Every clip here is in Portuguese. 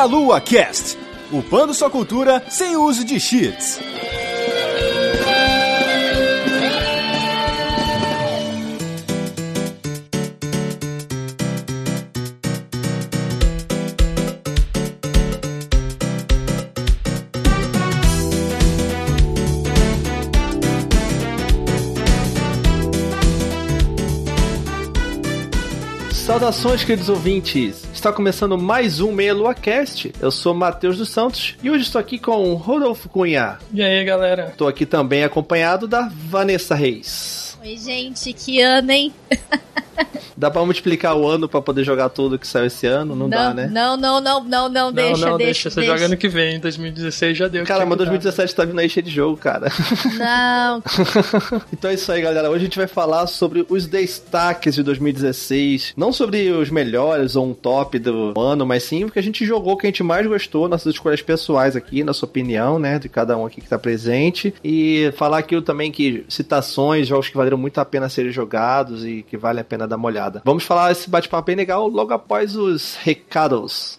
Meia Lua Cast, upando sua cultura sem uso de cheats. Saudações, queridos ouvintes! Está começando mais um Meia Lua Cast. Eu sou Matheus dos Santos e hoje estou aqui com Rodolfo Cunha. E aí, galera? Estou aqui também acompanhado da Vanessa Reis. Oi, gente, que ano, hein? Dá pra multiplicar o ano pra poder jogar tudo que saiu esse ano? Não, não dá, né? Não, não, não, não, não, deixa, não, deixa, Você joga ano que vem, 2016 já deu. Cara, mas que 2017 tá vindo aí cheio de jogo, cara. Não. então é isso aí, galera. Hoje a gente vai falar sobre os destaques de 2016. Não sobre os melhores ou um top do ano, mas sim o que a gente jogou, que a gente mais gostou, nossas escolhas pessoais aqui, nossa opinião, né? De cada um aqui que tá presente. E falar aqui também que citações, jogos que valeram muito a pena serem jogados e que vale a pena dar uma olhada. Vamos falar esse bate-papo bem legal logo após os recados.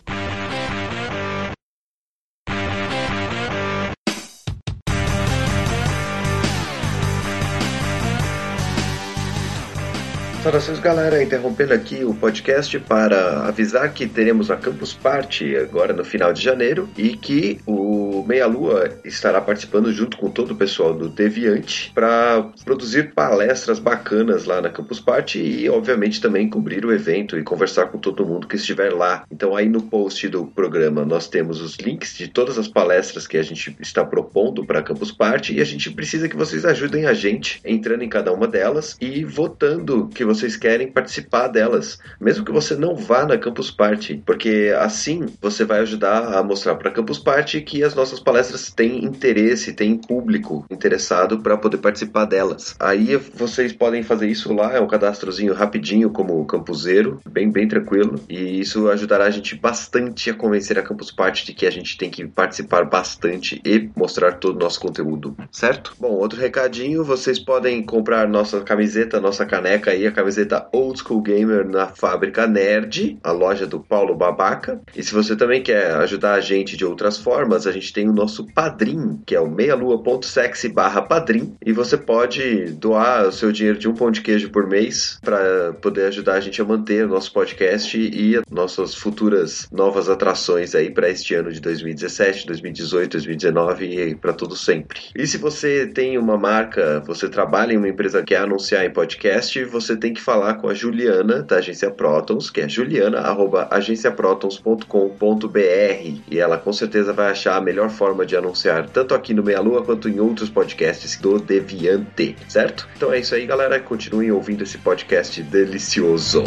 Saudações galera, interrompendo aqui o podcast para avisar que teremos a Campus Party agora no final de janeiro e que o Meia Lua estará participando junto com todo o pessoal do Deviante para produzir palestras bacanas lá na Campus Party e obviamente também cobrir o evento e conversar com todo mundo que estiver lá. Então aí no post do programa nós temos os links de todas as palestras que a gente está propondo para a Campus Party e a gente precisa que vocês ajudem a gente entrando em cada uma delas e votando que vocês querem participar delas, mesmo que você não vá na Campus Party, porque assim você vai ajudar a mostrar para a Campus Party que as nossas palestras têm interesse, têm público interessado para poder participar delas. Aí vocês podem fazer isso lá, é um cadastrozinho rapidinho como campuseiro, bem bem tranquilo, e isso ajudará a gente bastante a convencer a Campus Party de que a gente tem que participar bastante e mostrar todo o nosso conteúdo, certo? Bom, outro recadinho, vocês podem comprar nossa camiseta, nossa caneca aí, a camiseta Old School Gamer na Fábrica Nerd, a loja do Paulo Babaca. E se você também quer ajudar a gente de outras formas, a gente tem o nosso Padrim, que é o meialua.sexy barra Padrim. E você pode doar o seu dinheiro de um pão de queijo por mês para poder ajudar a gente a manter o nosso podcast e nossas futuras novas atrações aí para este ano de 2017, 2018, 2019 e para tudo sempre. E se você tem uma marca, você trabalha em uma empresa que quer anunciar em podcast, você tem que falar com a Juliana, da agência Protons, que é juliana.agenciaprotons.com.br e ela com certeza vai achar a melhor forma de anunciar, tanto aqui no Meia Lua quanto em outros podcasts do Deviante, certo? Então é isso aí, galera. Continuem ouvindo esse podcast delicioso.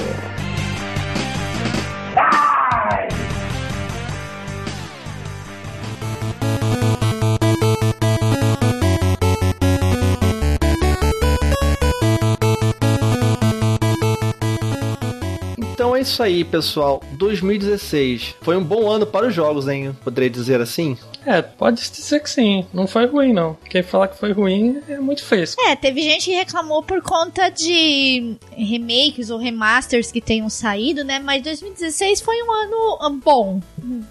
Isso aí, pessoal. 2016 foi um bom ano para os jogos, hein? Poderia dizer assim? É, pode dizer que sim. Não foi ruim, não. Quem falar que foi ruim é muito fresco. É, teve gente que reclamou por conta de remakes ou remasters que tenham saído, né? Mas 2016 foi um ano bom.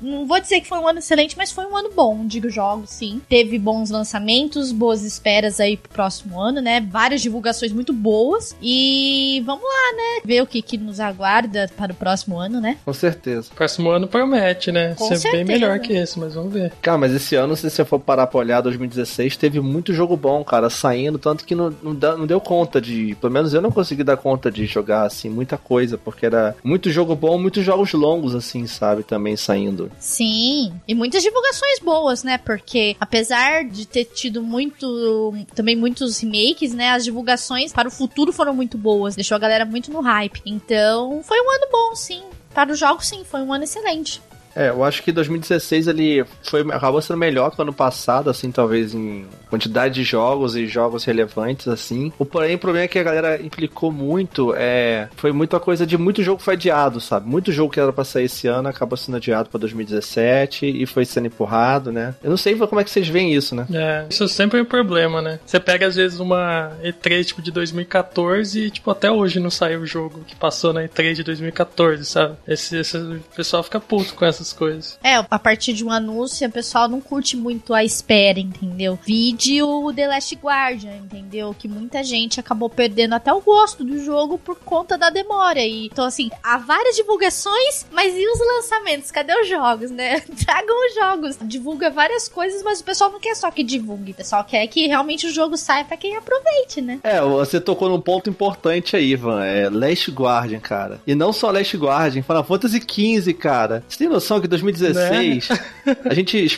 Não vou dizer que foi um ano excelente, mas foi um ano bom, digo jogos, sim. Teve bons lançamentos, boas esperas aí pro próximo ano, né? Várias divulgações muito boas. E vamos lá, né? Ver o que, que nos aguarda para o próximo ano, né? Com certeza. Próximo ano promete, né? Com Ser certeza. bem melhor que esse, mas vamos ver. Cara, mas esse ano, se você for parar pra olhar, 2016, teve muito jogo bom, cara, saindo, tanto que não, não, não deu conta de. Pelo menos eu não consegui dar conta de jogar, assim, muita coisa, porque era muito jogo bom, muitos jogos longos, assim, sabe, também saindo. Sim, e muitas divulgações boas, né? Porque apesar de ter tido muito, também muitos remakes, né? As divulgações para o futuro foram muito boas, deixou a galera muito no hype. Então, foi um ano bom, sim. Para os jogos, sim, foi um ano excelente. É, eu acho que 2016 ele foi, acabou sendo melhor que o ano passado, assim, talvez em quantidade de jogos e jogos relevantes, assim. O porém, o problema é que a galera implicou muito, é, foi muita coisa de muito jogo foi adiado, sabe? Muito jogo que era pra sair esse ano acabou sendo adiado pra 2017 e foi sendo empurrado, né? Eu não sei como é que vocês veem isso, né? É, isso sempre é um problema, né? Você pega às vezes uma E3 tipo de 2014 e tipo até hoje não saiu o jogo que passou na E3 de 2014, sabe? Esse, esse o pessoal fica puto com essas essas coisas. É, a partir de um anúncio, o pessoal não curte muito a espera, entendeu? Vídeo The Last Guardian, entendeu? Que muita gente acabou perdendo até o gosto do jogo por conta da demora. E, então, assim, há várias divulgações, mas e os lançamentos? Cadê os jogos, né? Tragam os jogos. Divulga várias coisas, mas o pessoal não quer só que divulgue. O pessoal quer que realmente o jogo saia pra quem aproveite, né? É, você tocou num ponto importante aí, Ivan. É Last Guardian, cara. E não só Last Guardian, Final Fantasy XV, cara. Você tem noção que em 2016 né? a gente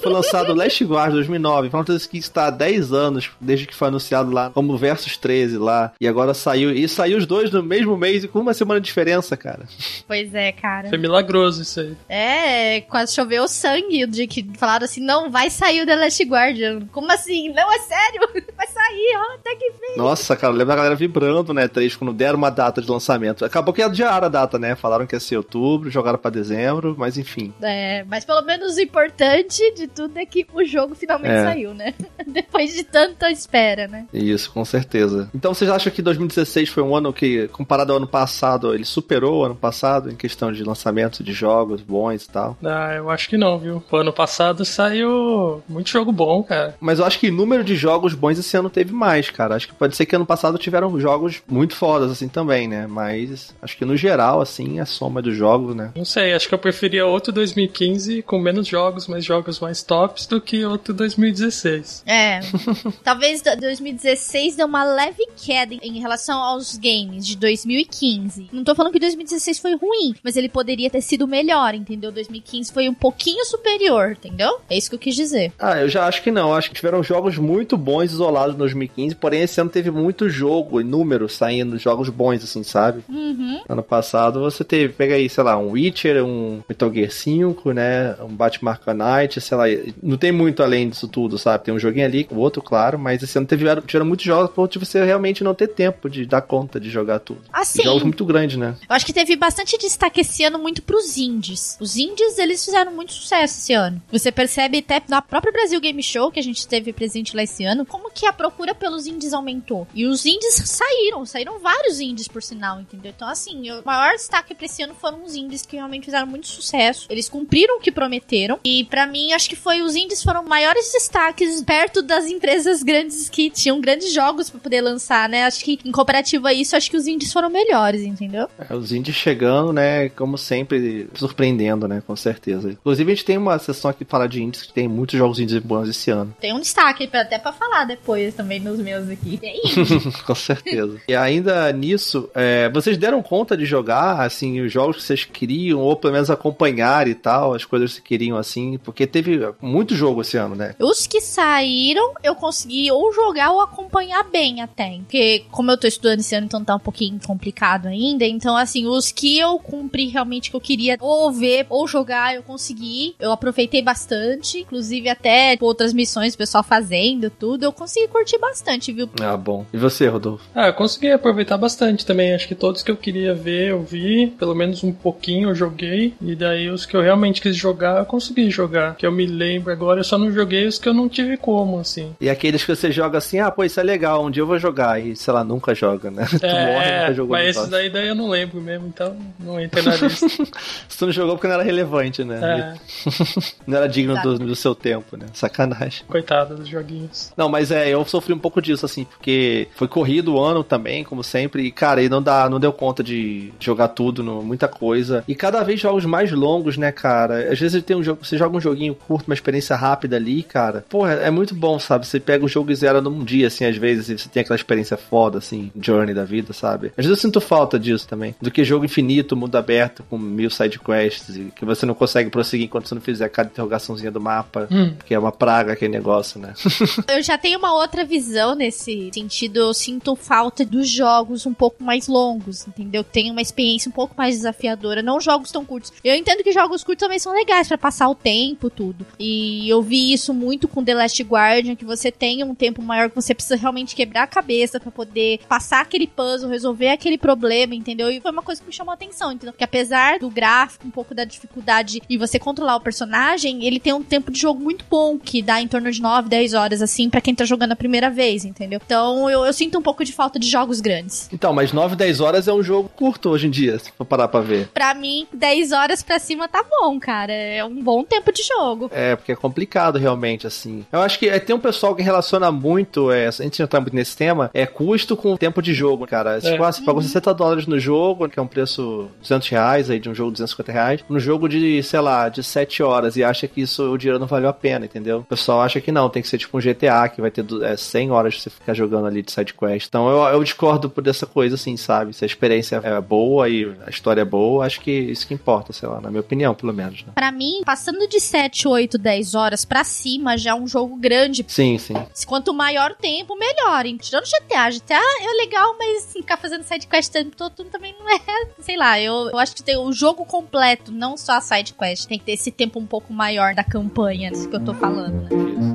foi lançado Last Guardian 2009. Final Fantasy XV está há 10 anos desde que foi anunciado lá como Versus 13 lá. E agora saiu. E saiu os dois no mesmo mês e com uma semana de diferença, cara. Pois é, cara. Foi milagroso isso aí. É, quase choveu sangue de que falaram assim: não, vai sair o The Last Guardian. Como assim? Não, é sério? Vai sair, ó, até que vem. Nossa, cara, lembra a galera vibrando, né? Três, quando deram uma data de lançamento. Acabou que adiaram a data, né? Falaram que ia ser outubro, jogaram pra dezembro, mas enfim. É, mas pelo menos o importante de tudo é que o jogo finalmente é. saiu, né? Depois de tanta espera, né? Isso, com certeza. Então vocês acham que 2016 foi um ano que, comparado ao ano passado, ele superou o ano passado em questão de lançamento de jogos bons e tal? Ah, eu acho que não, viu? O ano passado saiu muito jogo bom, cara. Mas eu acho que número de jogos bons esse ano teve mais, cara. Acho que pode ser que ano passado tiveram jogos muito fodas, assim, também, né? Mas acho que no geral, assim, a soma dos jogos, né? Não sei, acho que eu preferia outro 2015 com menos jogos, mas jogos mais tops do que outro 2016. É. talvez 2016 deu uma leve queda em relação aos games de 2015. Não tô falando que 2016 foi ruim, mas ele poderia ter sido melhor, entendeu? 2015 foi um pouquinho superior, entendeu? É isso que eu quis dizer. Ah, eu já acho que não. Acho que tiveram jogos muito bons isolados em 2015, porém esse ano teve muito jogo e números saindo, jogos bons, assim, sabe? Uhum. Ano passado você teve, pega aí, sei lá, um Witcher, um Metal Gear 5, né? Um Batman Arkham Knight, sei lá. Não tem muito além disso tudo, sabe? Tem um joguinho ali, o outro, claro, mas esse ano teve, tiveram muitos jogos por você realmente não ter tempo de dar conta de jogar tudo. Assim. Jogos muito grandes, né? Eu acho que teve bastante destaque esse ano muito pros indies. Os indies, eles fizeram muito sucesso esse ano. Você percebe até na própria Brasil Game Show, que a gente teve presente lá esse ano, como que a procura pelos indies aumentou. E os indies saíram, saíram vários indies, por sinal, entendeu? Então, assim, o maior destaque pra esse ano foram os indies que realmente fizeram muito sucesso. Eles cumpriram o que prometeram. E para mim, acho que foi os indies foram maiores destaques perto das empresas grandes que tinham grandes jogos para poder lançar, né? Acho que em comparativa a isso, acho que os indies foram melhores, entendeu? É, os indies chegando, né, como sempre, surpreendendo, né, com certeza. Inclusive, a gente tem uma sessão aqui que fala de indies, que tem muitos jogos indies bons esse ano. Tem um destaque até para falar depois também nos meus aqui. É com certeza. E ainda nisso, é, vocês deram conta de jogar, assim, os jogos que vocês queriam, ou pelo menos acompanhar e tal, as coisas que queriam, assim, porque teve muito jogo esse ano, né? Os que saíram, eu consegui ou jogar ou acompanhar bem até. Porque, como eu tô estudando esse ano, então tá um pouquinho complicado ainda. Então, assim, os que eu cumpri realmente que eu queria ou ver ou jogar, eu consegui. Eu aproveitei bastante. Inclusive, até outras missões, o pessoal fazendo tudo. Eu consegui curtir bastante, viu? Ah, bom. E você, Rodolfo? Ah, eu consegui aproveitar bastante também. Acho que todos que eu queria ver, eu vi. Pelo menos um pouquinho eu joguei. E daí os que eu realmente quis jogar, eu consegui jogar. Que eu me lembro agora, eu só não joguei os que eu não tive como, assim. E aqueles que você joga assim, ah, pô, isso é legal, um dia eu vou jogar. E, sei lá, nunca joga, né? É, tu morre, nunca jogou. Mas esses daí, daí eu não lembro mesmo, então não entra na lista. Se tu não jogou porque não era relevante, né? É. não era digno do, do, seu tempo, né? Sacanagem. Coitado dos joguinhos. Não, mas é, eu sofri um pouco disso, assim, porque foi corrido o ano também, como sempre, e, cara, e não, dá, não deu conta de jogar tudo, muita coisa. E cada vez jogos mais longos, né, cara? Às vezes tem um jogo, você joga um joguinho curto, uma experiência rápida ali, cara. Porra, é muito bom, sabe? Você pega o jogo e zera num dia, assim, às vezes, e você tem aquela experiência foda, assim, journey da vida, sabe? Às vezes eu sinto falta disso também. Do que jogo infinito, mundo aberto, com mil side quests, e que você não consegue prosseguir enquanto você não fizer cada interrogaçãozinha do mapa, hum. que é uma praga aquele negócio, né? eu já tenho uma outra visão nesse sentido. Eu sinto falta dos jogos um pouco mais longos, entendeu? Tem uma experiência um pouco mais desafiadora, não jogos tão curtos. Eu entendo que jogos curtos também são legais para passar o tempo, tudo. E eu vi isso muito com The Last Guardian, que você tem um tempo maior que você precisa realmente quebrar a cabeça para poder passar aquele puzzle, resolver aquele problema, entendeu? E foi uma coisa que me chamou a atenção, entendeu? Que apesar do gráfico, um pouco da dificuldade e você controlar o personagem, ele tem um tempo de jogo muito bom, que dá em torno de 9, 10 horas, assim, para quem tá jogando a primeira vez, entendeu? Então eu, eu sinto um pouco de falta de jogos grandes. Então, mas 9, 10 horas é um jogo curto hoje em dia, se for parar pra ver. Pra mim, 10 horas pra cima tá bom, cara. É um bom tempo de jogo. É, porque é complicado realmente, assim. Eu acho que é, tem um pessoal que relaciona muito, é, a gente não tá muito nesse tema, é custo com tempo de jogo, cara. Tipo, ah, você pagou 60 dólares no jogo, que é um preço 200 reais aí de um jogo de 250 reais, no jogo de, sei lá, de 7 horas e acha que isso o dinheiro não valeu a pena, entendeu? O pessoal acha que não, tem que ser tipo um GTA que vai ter é, 100 horas de você ficar jogando ali de side quest. Então eu, eu discordo por dessa coisa assim, sabe? Se a experiência é boa e a história é boa, acho que isso que importa, sei lá, na minha opinião, pelo menos. Né? Pra mim, passando de 7, 8, 10 horas pra cima já é um jogo grande. Sim, sim. Quanto maior o tempo, melhor. Hein? Tirando GTA, GTA é legal, mas ficar fazendo side quest o tempo todo também não é, sei lá, eu, eu acho que tem o jogo completo, não só a side quest, tem que ter esse tempo um pouco maior da campanha, isso que eu tô falando, né? Isso.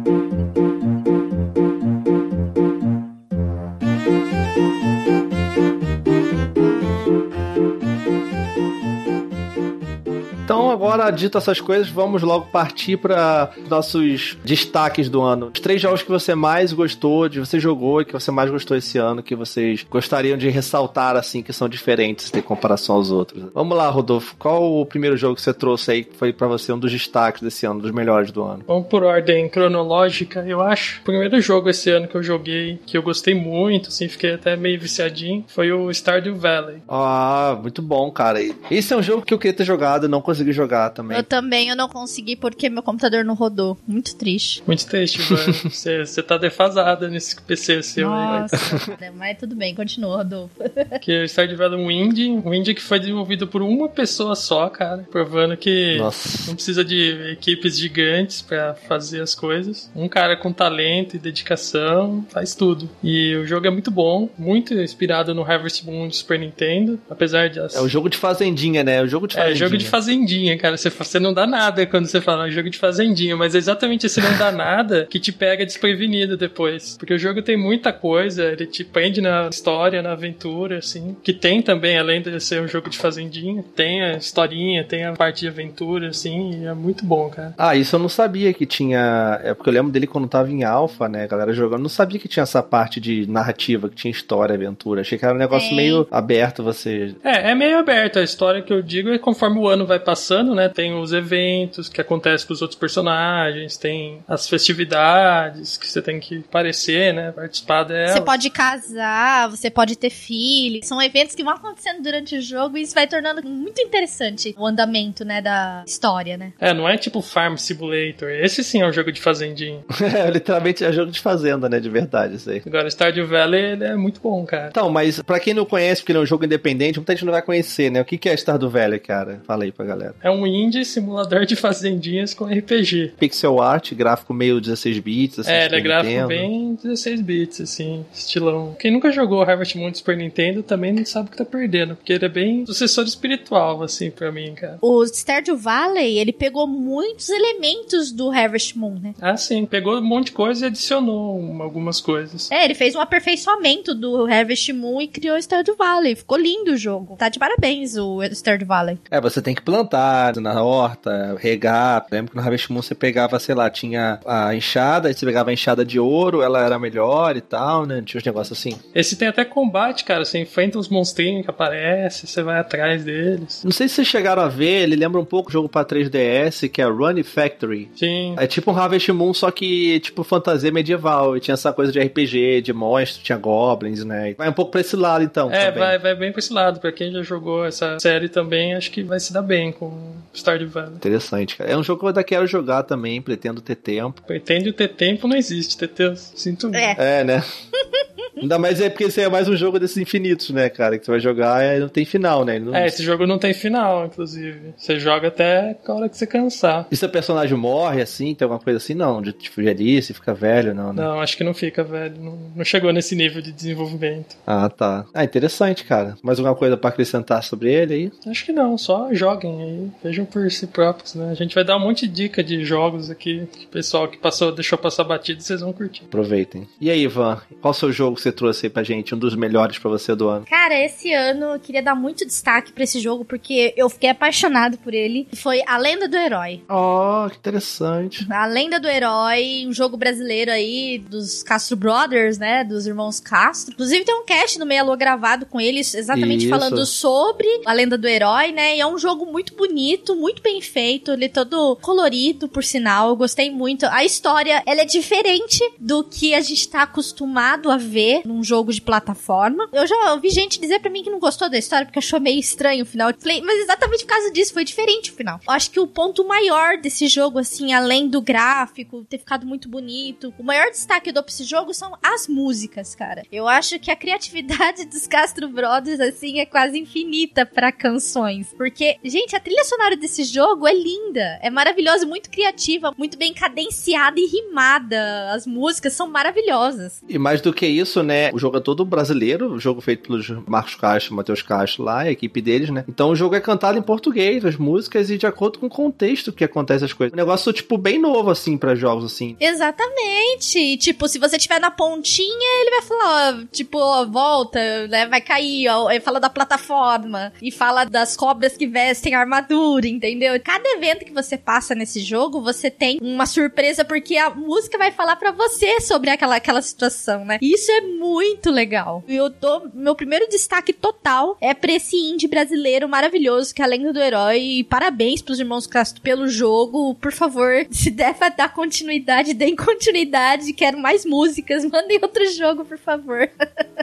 Então, agora, dito essas coisas, vamos logo partir para nossos destaques do ano. Os três jogos que você mais gostou, de você jogou e que você mais gostou esse ano, que vocês gostariam de ressaltar, assim, que são diferentes em comparação aos outros. Vamos lá, Rodolfo. Qual o primeiro jogo que você trouxe aí que foi para você um dos destaques desse ano, dos melhores do ano? Vamos por ordem cronológica, eu acho. O primeiro jogo esse ano que eu joguei, que eu gostei muito, assim, fiquei até meio viciadinho, foi o Stardew Valley. Ah, muito bom, cara. Esse é um jogo que eu queria ter jogado, não consegui jogar também. Eu também eu não consegui porque meu computador não rodou. Muito triste. Muito triste, mano. Você tá defasada nesse PC seu Nossa, aí. mas tudo bem, continua, Rodolfo. que o Stardew Valley é um indie, um indie que foi desenvolvido por uma pessoa só, cara, provando que Nossa. não precisa de equipes gigantes para fazer as coisas. Um cara com talento e dedicação faz tudo. E o jogo é muito bom, muito inspirado no Harvest Moon do Super Nintendo, apesar de as... É o jogo de fazendinha, né? É o jogo de fazendinha. É, jogo de fazendinha fazendinha, cara. Você, você não dá nada quando você fala um jogo de fazendinha, mas é exatamente esse não dá nada que te pega desprevenido depois. Porque o jogo tem muita coisa, ele te prende na história, na aventura, assim. Que tem também, além de ser um jogo de fazendinha, tem a historinha, tem a parte de aventura, assim, e é muito bom, cara. Ah, isso eu não sabia que tinha. É porque eu lembro dele quando tava em alfa, né, galera jogando. Eu não sabia que tinha essa parte de narrativa, que tinha história, aventura. Achei que era um negócio é. meio aberto, você. É, é meio aberto. A história que eu digo é conforme o ano vai passando passando, né? Tem os eventos que acontecem com os outros personagens, tem as festividades que você tem que aparecer, né? Participar dela. Você pode casar, você pode ter filhos. São eventos que vão acontecendo durante o jogo e isso vai tornando muito interessante o andamento, né? Da história, né? É, não é tipo Farm Simulator. Esse sim é um jogo de fazendinho. é, literalmente é jogo de fazenda, né? De verdade, isso aí. Agora, Stardew Valley ele é muito bom, cara. Então, mas pra quem não conhece, porque ele é um jogo independente, muita gente não vai conhecer, né? O que é Stardew Valley, cara? Fala aí pra galera galera. É um indie simulador de fazendinhas com RPG. Pixel art, gráfico meio 16 bits, assim. É, ele é gráfico Nintendo. bem 16 bits, assim, estilão. Quem nunca jogou Harvest Moon Super Nintendo também não sabe o que tá perdendo, porque ele é bem sucessor espiritual, assim, pra mim, cara. O Stardew Valley, ele pegou muitos elementos do Harvest Moon, né? Ah, sim, pegou um monte de coisa e adicionou algumas coisas. É, ele fez um aperfeiçoamento do Harvest Moon e criou o Stardew Valley. Ficou lindo o jogo. Tá de parabéns o Stardew Valley. É, você tem que plantar na horta, regar. Lembro que no Harvest Moon você pegava, sei lá, tinha a enxada, aí você pegava a enxada de ouro, ela era melhor e tal, né? Tinha uns negócios assim. Esse tem até combate, cara. Você enfrenta uns monstrinhos que aparecem, você vai atrás deles. Não sei se vocês chegaram a ver, ele lembra um pouco o jogo pra 3DS, que é Run Factory. Sim. É tipo um Harvest Moon, só que tipo fantasia medieval. E tinha essa coisa de RPG, de monstro, tinha goblins, né? Vai um pouco pra esse lado, então. É, vai, vai bem pra esse lado. Pra quem já jogou essa série também, acho que vai se dar bem com Stardew Valley. Interessante, cara. É um jogo que eu ainda quero jogar também, pretendo ter tempo. Pretende ter tempo não existe, TT. Sinto muito. É, é né? Ainda mais é porque esse é mais um jogo desses infinitos, né, cara? Que você vai jogar e não tem final, né? Não... É, esse jogo não tem final, inclusive. Você joga até a hora que você cansar. E seu personagem morre assim? Tem alguma coisa assim? Não, de tipo velhice, fica velho, não, né? Não, acho que não fica velho. Não, não chegou nesse nível de desenvolvimento. Ah, tá. Ah, interessante, cara. Mais alguma coisa para acrescentar sobre ele aí? Acho que não, só joguem aí. Vejam por si próprios, né? A gente vai dar um monte de dica de jogos aqui. Que o pessoal que passou, deixou passar batido, vocês vão curtir. Aproveitem. E aí, Ivan, qual o seu jogo que você você trouxe aí pra gente? Um dos melhores pra você do ano? Cara, esse ano eu queria dar muito destaque pra esse jogo, porque eu fiquei apaixonado por ele. Foi A Lenda do Herói. Oh, que interessante. A Lenda do Herói, um jogo brasileiro aí dos Castro Brothers, né? Dos irmãos Castro. Inclusive tem um cast no Meia Lua gravado com eles, exatamente Isso. falando sobre a Lenda do Herói, né? E é um jogo muito bonito, muito bem feito. Ele é todo colorido, por sinal. Eu gostei muito. A história, ela é diferente do que a gente tá acostumado a ver num jogo de plataforma. Eu já ouvi gente dizer pra mim que não gostou da história porque achou meio estranho o final. Eu Falei, mas exatamente por causa disso, foi diferente o final. Eu acho que o ponto maior desse jogo, assim, além do gráfico ter ficado muito bonito, o maior destaque do esse jogo são as músicas, cara. Eu acho que a criatividade dos Castro Brothers, assim, é quase infinita pra canções. Porque, gente, a trilha sonora desse jogo é linda, é maravilhosa, muito criativa, muito bem cadenciada e rimada. As músicas são maravilhosas. E mais do que isso, né? O jogo é todo brasileiro, o jogo feito pelos Marcos Castro, Matheus Castro lá, a equipe deles, né? Então o jogo é cantado em português, as músicas, e de acordo com o contexto que acontece as coisas. Um negócio, tipo, bem novo, assim, pra jogos, assim. Exatamente. E, tipo, se você tiver na pontinha, ele vai falar, ó, tipo, ó, volta, né? Vai cair, ó. Ele fala da plataforma. E fala das cobras que vestem armadura, entendeu? Cada evento que você passa nesse jogo, você tem uma surpresa, porque a música vai falar pra você sobre aquela, aquela situação, né? E isso é muito legal. E eu dou. Meu primeiro destaque total é pra esse indie brasileiro maravilhoso, que é a Lenda do Herói. E parabéns pros irmãos Castro pelo jogo. Por favor, se der pra dar continuidade, deem continuidade. Quero mais músicas. Mandem outro jogo, por favor.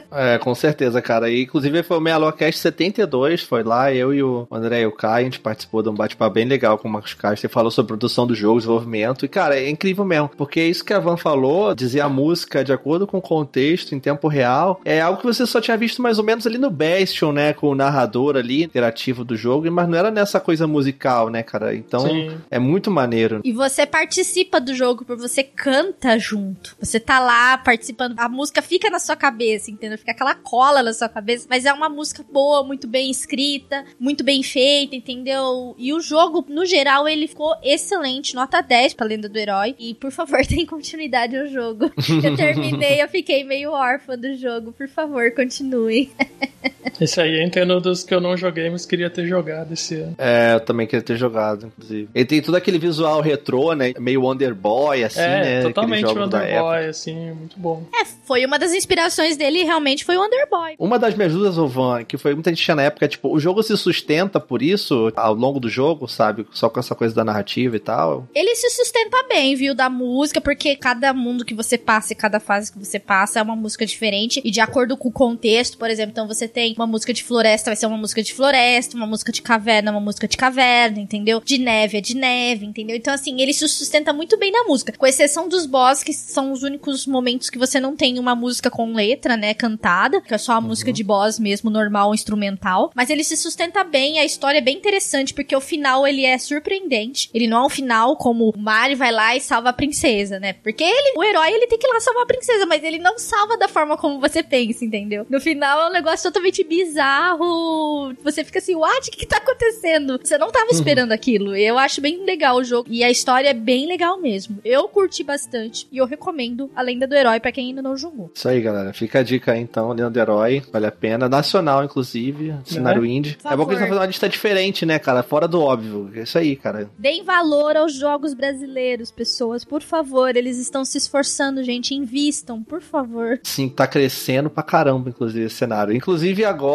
É, com certeza, cara. E, inclusive foi o Meia Lua Cast 72, foi lá, eu e o André e o Kai, a gente participou de um bate-papo bem legal com o Marcos Castro. Você falou sobre produção do jogo, desenvolvimento. E, cara, é incrível mesmo. Porque isso que a Van falou, dizer a música de acordo com o contexto, em tempo real, é algo que você só tinha visto mais ou menos ali no Bastion, né? Com o narrador ali, interativo do jogo, mas não era nessa coisa musical, né, cara? Então, Sim. é muito maneiro. E você participa do jogo, porque você canta junto. Você tá lá participando. A música fica na sua cabeça, entendeu? Fica aquela cola na sua cabeça. Mas é uma música boa, muito bem escrita, muito bem feita, entendeu? E o jogo, no geral, ele ficou excelente. Nota 10 pra Lenda do Herói. E, por favor, tem continuidade ao jogo. Eu terminei, eu fiquei meio órfã do jogo. Por favor, continue. Esse aí eu entendo dos que eu não joguei, mas queria ter jogado esse ano. É, eu também queria ter jogado, inclusive. Ele tem todo aquele visual retrô, né? Meio Wonder Boy, assim, é, né? totalmente época. Wonderboy, assim, muito bom. É, foi uma das inspirações dele, realmente, foi o Underboy. Uma das me ajudas, ô Van, que foi muita gente tinha na época, tipo, o jogo se sustenta por isso ao longo do jogo, sabe? Só com essa coisa da narrativa e tal. Ele se sustenta bem, viu, da música, porque cada mundo que você passa e cada fase que você passa é uma música diferente e de acordo com o contexto, por exemplo, então você tem uma música de floresta, vai ser uma música de floresta, uma música de caverna, uma música de caverna, entendeu? De neve é de neve, entendeu? Então assim, ele se sustenta muito bem na música, com exceção dos boss que são os únicos momentos que você não tem uma música com letra, né, cantada, que é só a música de boss mesmo, normal, instrumental, mas ele se sustenta bem, a história é bem interessante, porque o final ele é surpreendente, ele não é um final como o Mario vai lá e salva a princesa, né? Porque ele, o herói, ele tem que ir lá salvar a princesa, mas ele não salva da forma como você pensa, entendeu? No final é um negócio totalmente bizarro. Você fica assim, what? O que, que tá acontecendo? Você não tava esperando aquilo. Eu acho bem legal o jogo. E a história é bem legal mesmo. Eu curti bastante. E eu recomendo a Lenda do Herói pra quem ainda não jogou. Isso aí, galera. Fica a dica aí, então, Leandro Herói. Vale a pena. Nacional, inclusive. Cenário indie. Por É bom que eles favor. estão fazendo uma lista diferente, né, cara? Fora do óbvio. É isso aí, cara. Deem valor aos jogos brasileiros, pessoas. Por favor. Eles estão se esforçando, gente. Invistam, por favor. Sim, tá crescendo pra caramba, inclusive, esse cenário. Inclusive, agora,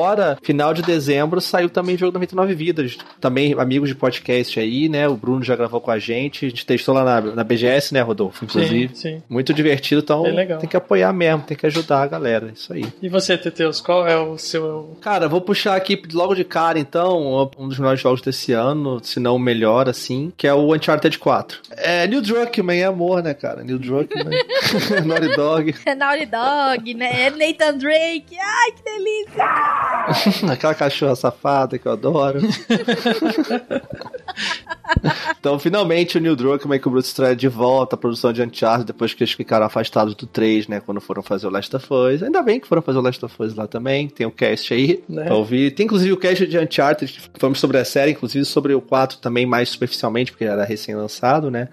final de dezembro, saiu também o jogo 99 Vidas. Também amigos de podcast aí, né? O Bruno já gravou com a gente. A gente testou lá na, na BGS, né, Rodolfo? Inclusive. Sim, sim. Muito divertido, então tem que apoiar mesmo, tem que ajudar a galera. Isso aí. E você, Teteus, qual é o seu. Cara, vou puxar aqui logo de cara, então, um dos melhores jogos desse ano, se não o melhor, assim, que é o Uncharted 4. É Neil Druckmann, é amor, né, cara? Neil Druckmann, Naughty Dog, É Naughty Dog, né? É Nathan Drake. Ai, que delícia. aquela cachorra safada que eu adoro. Então, finalmente, o Neil Druckmann e o Bruce Straley de volta à produção de Uncharted, depois que eles ficaram afastados do 3, né, quando foram fazer o Last of Us. Ainda bem que foram fazer o Last of Us lá também, tem o cast aí Né? pra ouvir. Tem, inclusive, o cast de Uncharted, que falamos sobre a série, inclusive sobre o 4 também, mais superficialmente, porque era recém-lançado, né?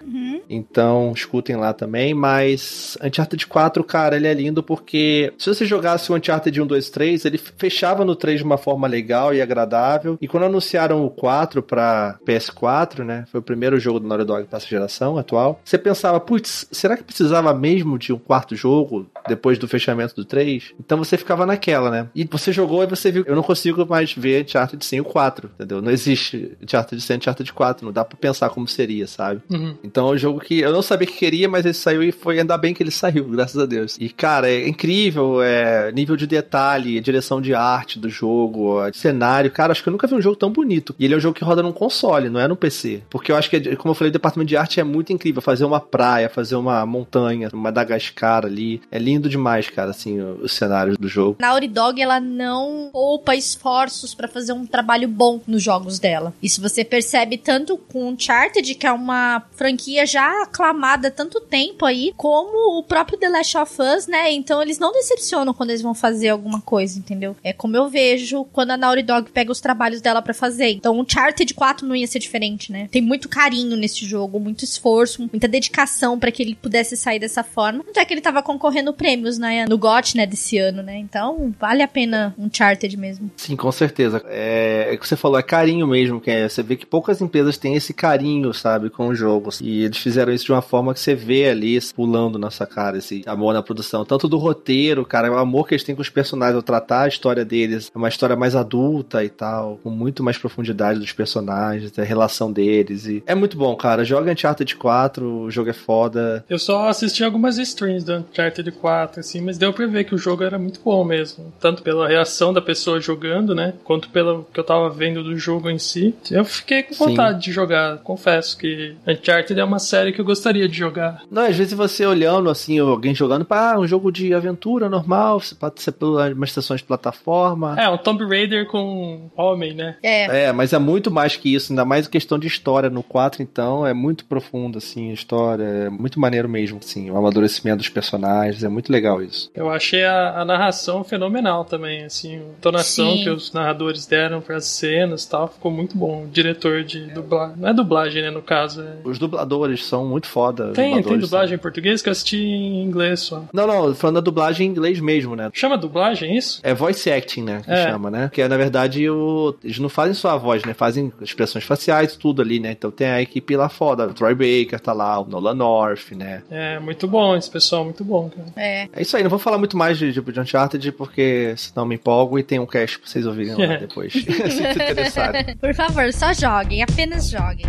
Então, escutem lá também. Mas Uncharted 4, cara, ele é lindo porque se você jogasse o Uncharted 1, 2, 3, ele fechava no 3 de uma forma legal e agradável. E quando anunciaram o 4 pra PS4, né? Foi o primeiro jogo do Naughty Dog pra essa geração atual. Você pensava, putz, será que precisava mesmo de um quarto jogo depois do fechamento do 3? Então você ficava naquela, né? E você jogou e você viu, eu não consigo mais ver Uncharted sem o 4, entendeu? Não existe Uncharted sem Uncharted 4, não dá pra pensar como seria, sabe? Uhum. Então é um jogo que eu não sabia que queria, mas ele saiu e foi ainda bem que ele saiu, graças a Deus. E cara, é incrível, é nível de detalhe, direção de arte do jogo, cenário, cara, acho que eu nunca vi um jogo tão bonito. E ele é um jogo que roda num console, não é no PC. Porque eu acho que, como eu falei, o departamento de arte é muito incrível, fazer uma praia, fazer uma montanha, uma Madagascar ali, é lindo demais, cara, assim, os cenários do jogo. Naughty Dog, ela não poupa esforços pra fazer um trabalho bom nos jogos dela. Isso você percebe tanto com Uncharted, que é uma franquia já aclamada há tanto tempo aí, como o próprio The Last of Us, né? Então eles não decepcionam quando eles vão fazer alguma coisa, entendeu? É como eu vejo quando a Naughty Dog pega os trabalhos dela pra fazer. Então Uncharted 4 não ia ser diferente, né? Tem muito carinho nesse jogo, muito esforço, muita dedicação pra que ele pudesse sair dessa forma. Tanto é que ele tava concorrendo prêmios, né? No GOT, né? Desse ano, né? Então vale a pena Uncharted mesmo. Sim, com certeza. É, é o que você falou, é carinho mesmo. Que é, você vê que poucas empresas têm esse carinho, sabe, com os jogos. E eles fizeram isso de uma forma que você vê ali pulando na sua cara, esse amor na produção. Tanto do roteiro, cara, o amor que eles têm com os personagens ao tratar a história deles. É uma história mais adulta e tal, com muito mais profundidade dos personagens, a relação deles. E é muito bom, cara. Joga Uncharted 4, o jogo é foda. Eu só assisti algumas streams do Uncharted 4, assim, mas deu pra ver que o jogo era muito bom mesmo. Tanto pela reação da pessoa jogando, né? Quanto pelo que eu tava vendo do jogo em si. Eu fiquei com Sim. vontade de jogar. Confesso que Uncharted é uma série que eu gostaria de jogar. Não, às vezes você olhando assim, alguém jogando, pá, um jogo de aventura normal, você pode ser por uma estação de plataforma. É, um Tomb Raider com homem, né? É. É, mas é muito mais que isso, ainda mais questão de história no 4, então, é muito profundo, assim, a história, é muito maneiro mesmo, assim, o amadurecimento dos personagens, é muito legal isso. Eu achei a, a narração fenomenal também, assim, a entonação Sim. que os narradores deram para as cenas e tal, ficou muito bom. O diretor de dublagem, não é dublagem, né, no caso, é... Os dubladores são muito foda. Tem, tem dublagem são- em português que eu assisti em inglês só. Não, não, falando da dublagem em inglês mesmo, né? Chama dublagem isso? É voice acting, né? Que É. chama, né? Que é, na verdade, o... eles não fazem só a voz, né? Fazem expressões faciais, tudo ali, né? Então tem a equipe lá foda. O Troy Baker tá lá, o Nolan North, né? É, muito bom esse pessoal, muito bom, cara. É. É isso aí, não vou falar muito mais de, de, de Uncharted, porque senão me empolgo e tem um cast pra vocês ouvirem lá É. depois, se interessarem. Por favor, só joguem, apenas joguem.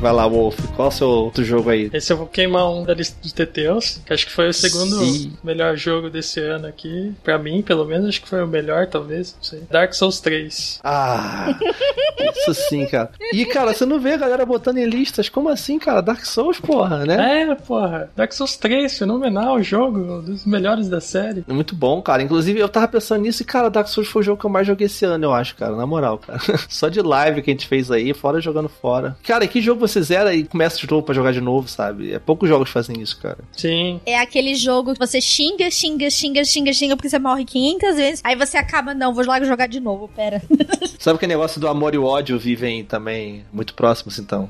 Vai lá, Wolf, qual é o seu outro jogo aí? Esse eu vou queimar um da lista de TTs, que acho que foi o segundo Sim. melhor jogo desse ano aqui. Pra mim, pelo menos, acho que foi o melhor, talvez, não sei. Dark Souls 3. Ah, isso sim, cara. E, cara, você não vê a galera botando em listas, como assim, cara? Dark Souls, porra, né? É, porra. Dark Souls 3, fenomenal o jogo, um dos melhores da série. É Muito bom, cara. Inclusive, eu tava pensando nisso e, cara, Dark Souls foi o jogo que eu mais joguei esse ano, eu acho, cara. Na moral, cara. Só de live que a gente fez aí, fora jogando fora. Cara, que jogo você zera e começa de novo pra jogar de novo, sabe? É poucos jogos que fazem isso, cara. Sim. É aquele jogo que você xinga, xinga, xinga, xinga, xinga, porque você morre 500 vezes. Aí você acaba, não, vou lá jogar de novo, pera. Sabe que negócio do amor e o ódio vivem também muito próximos, então?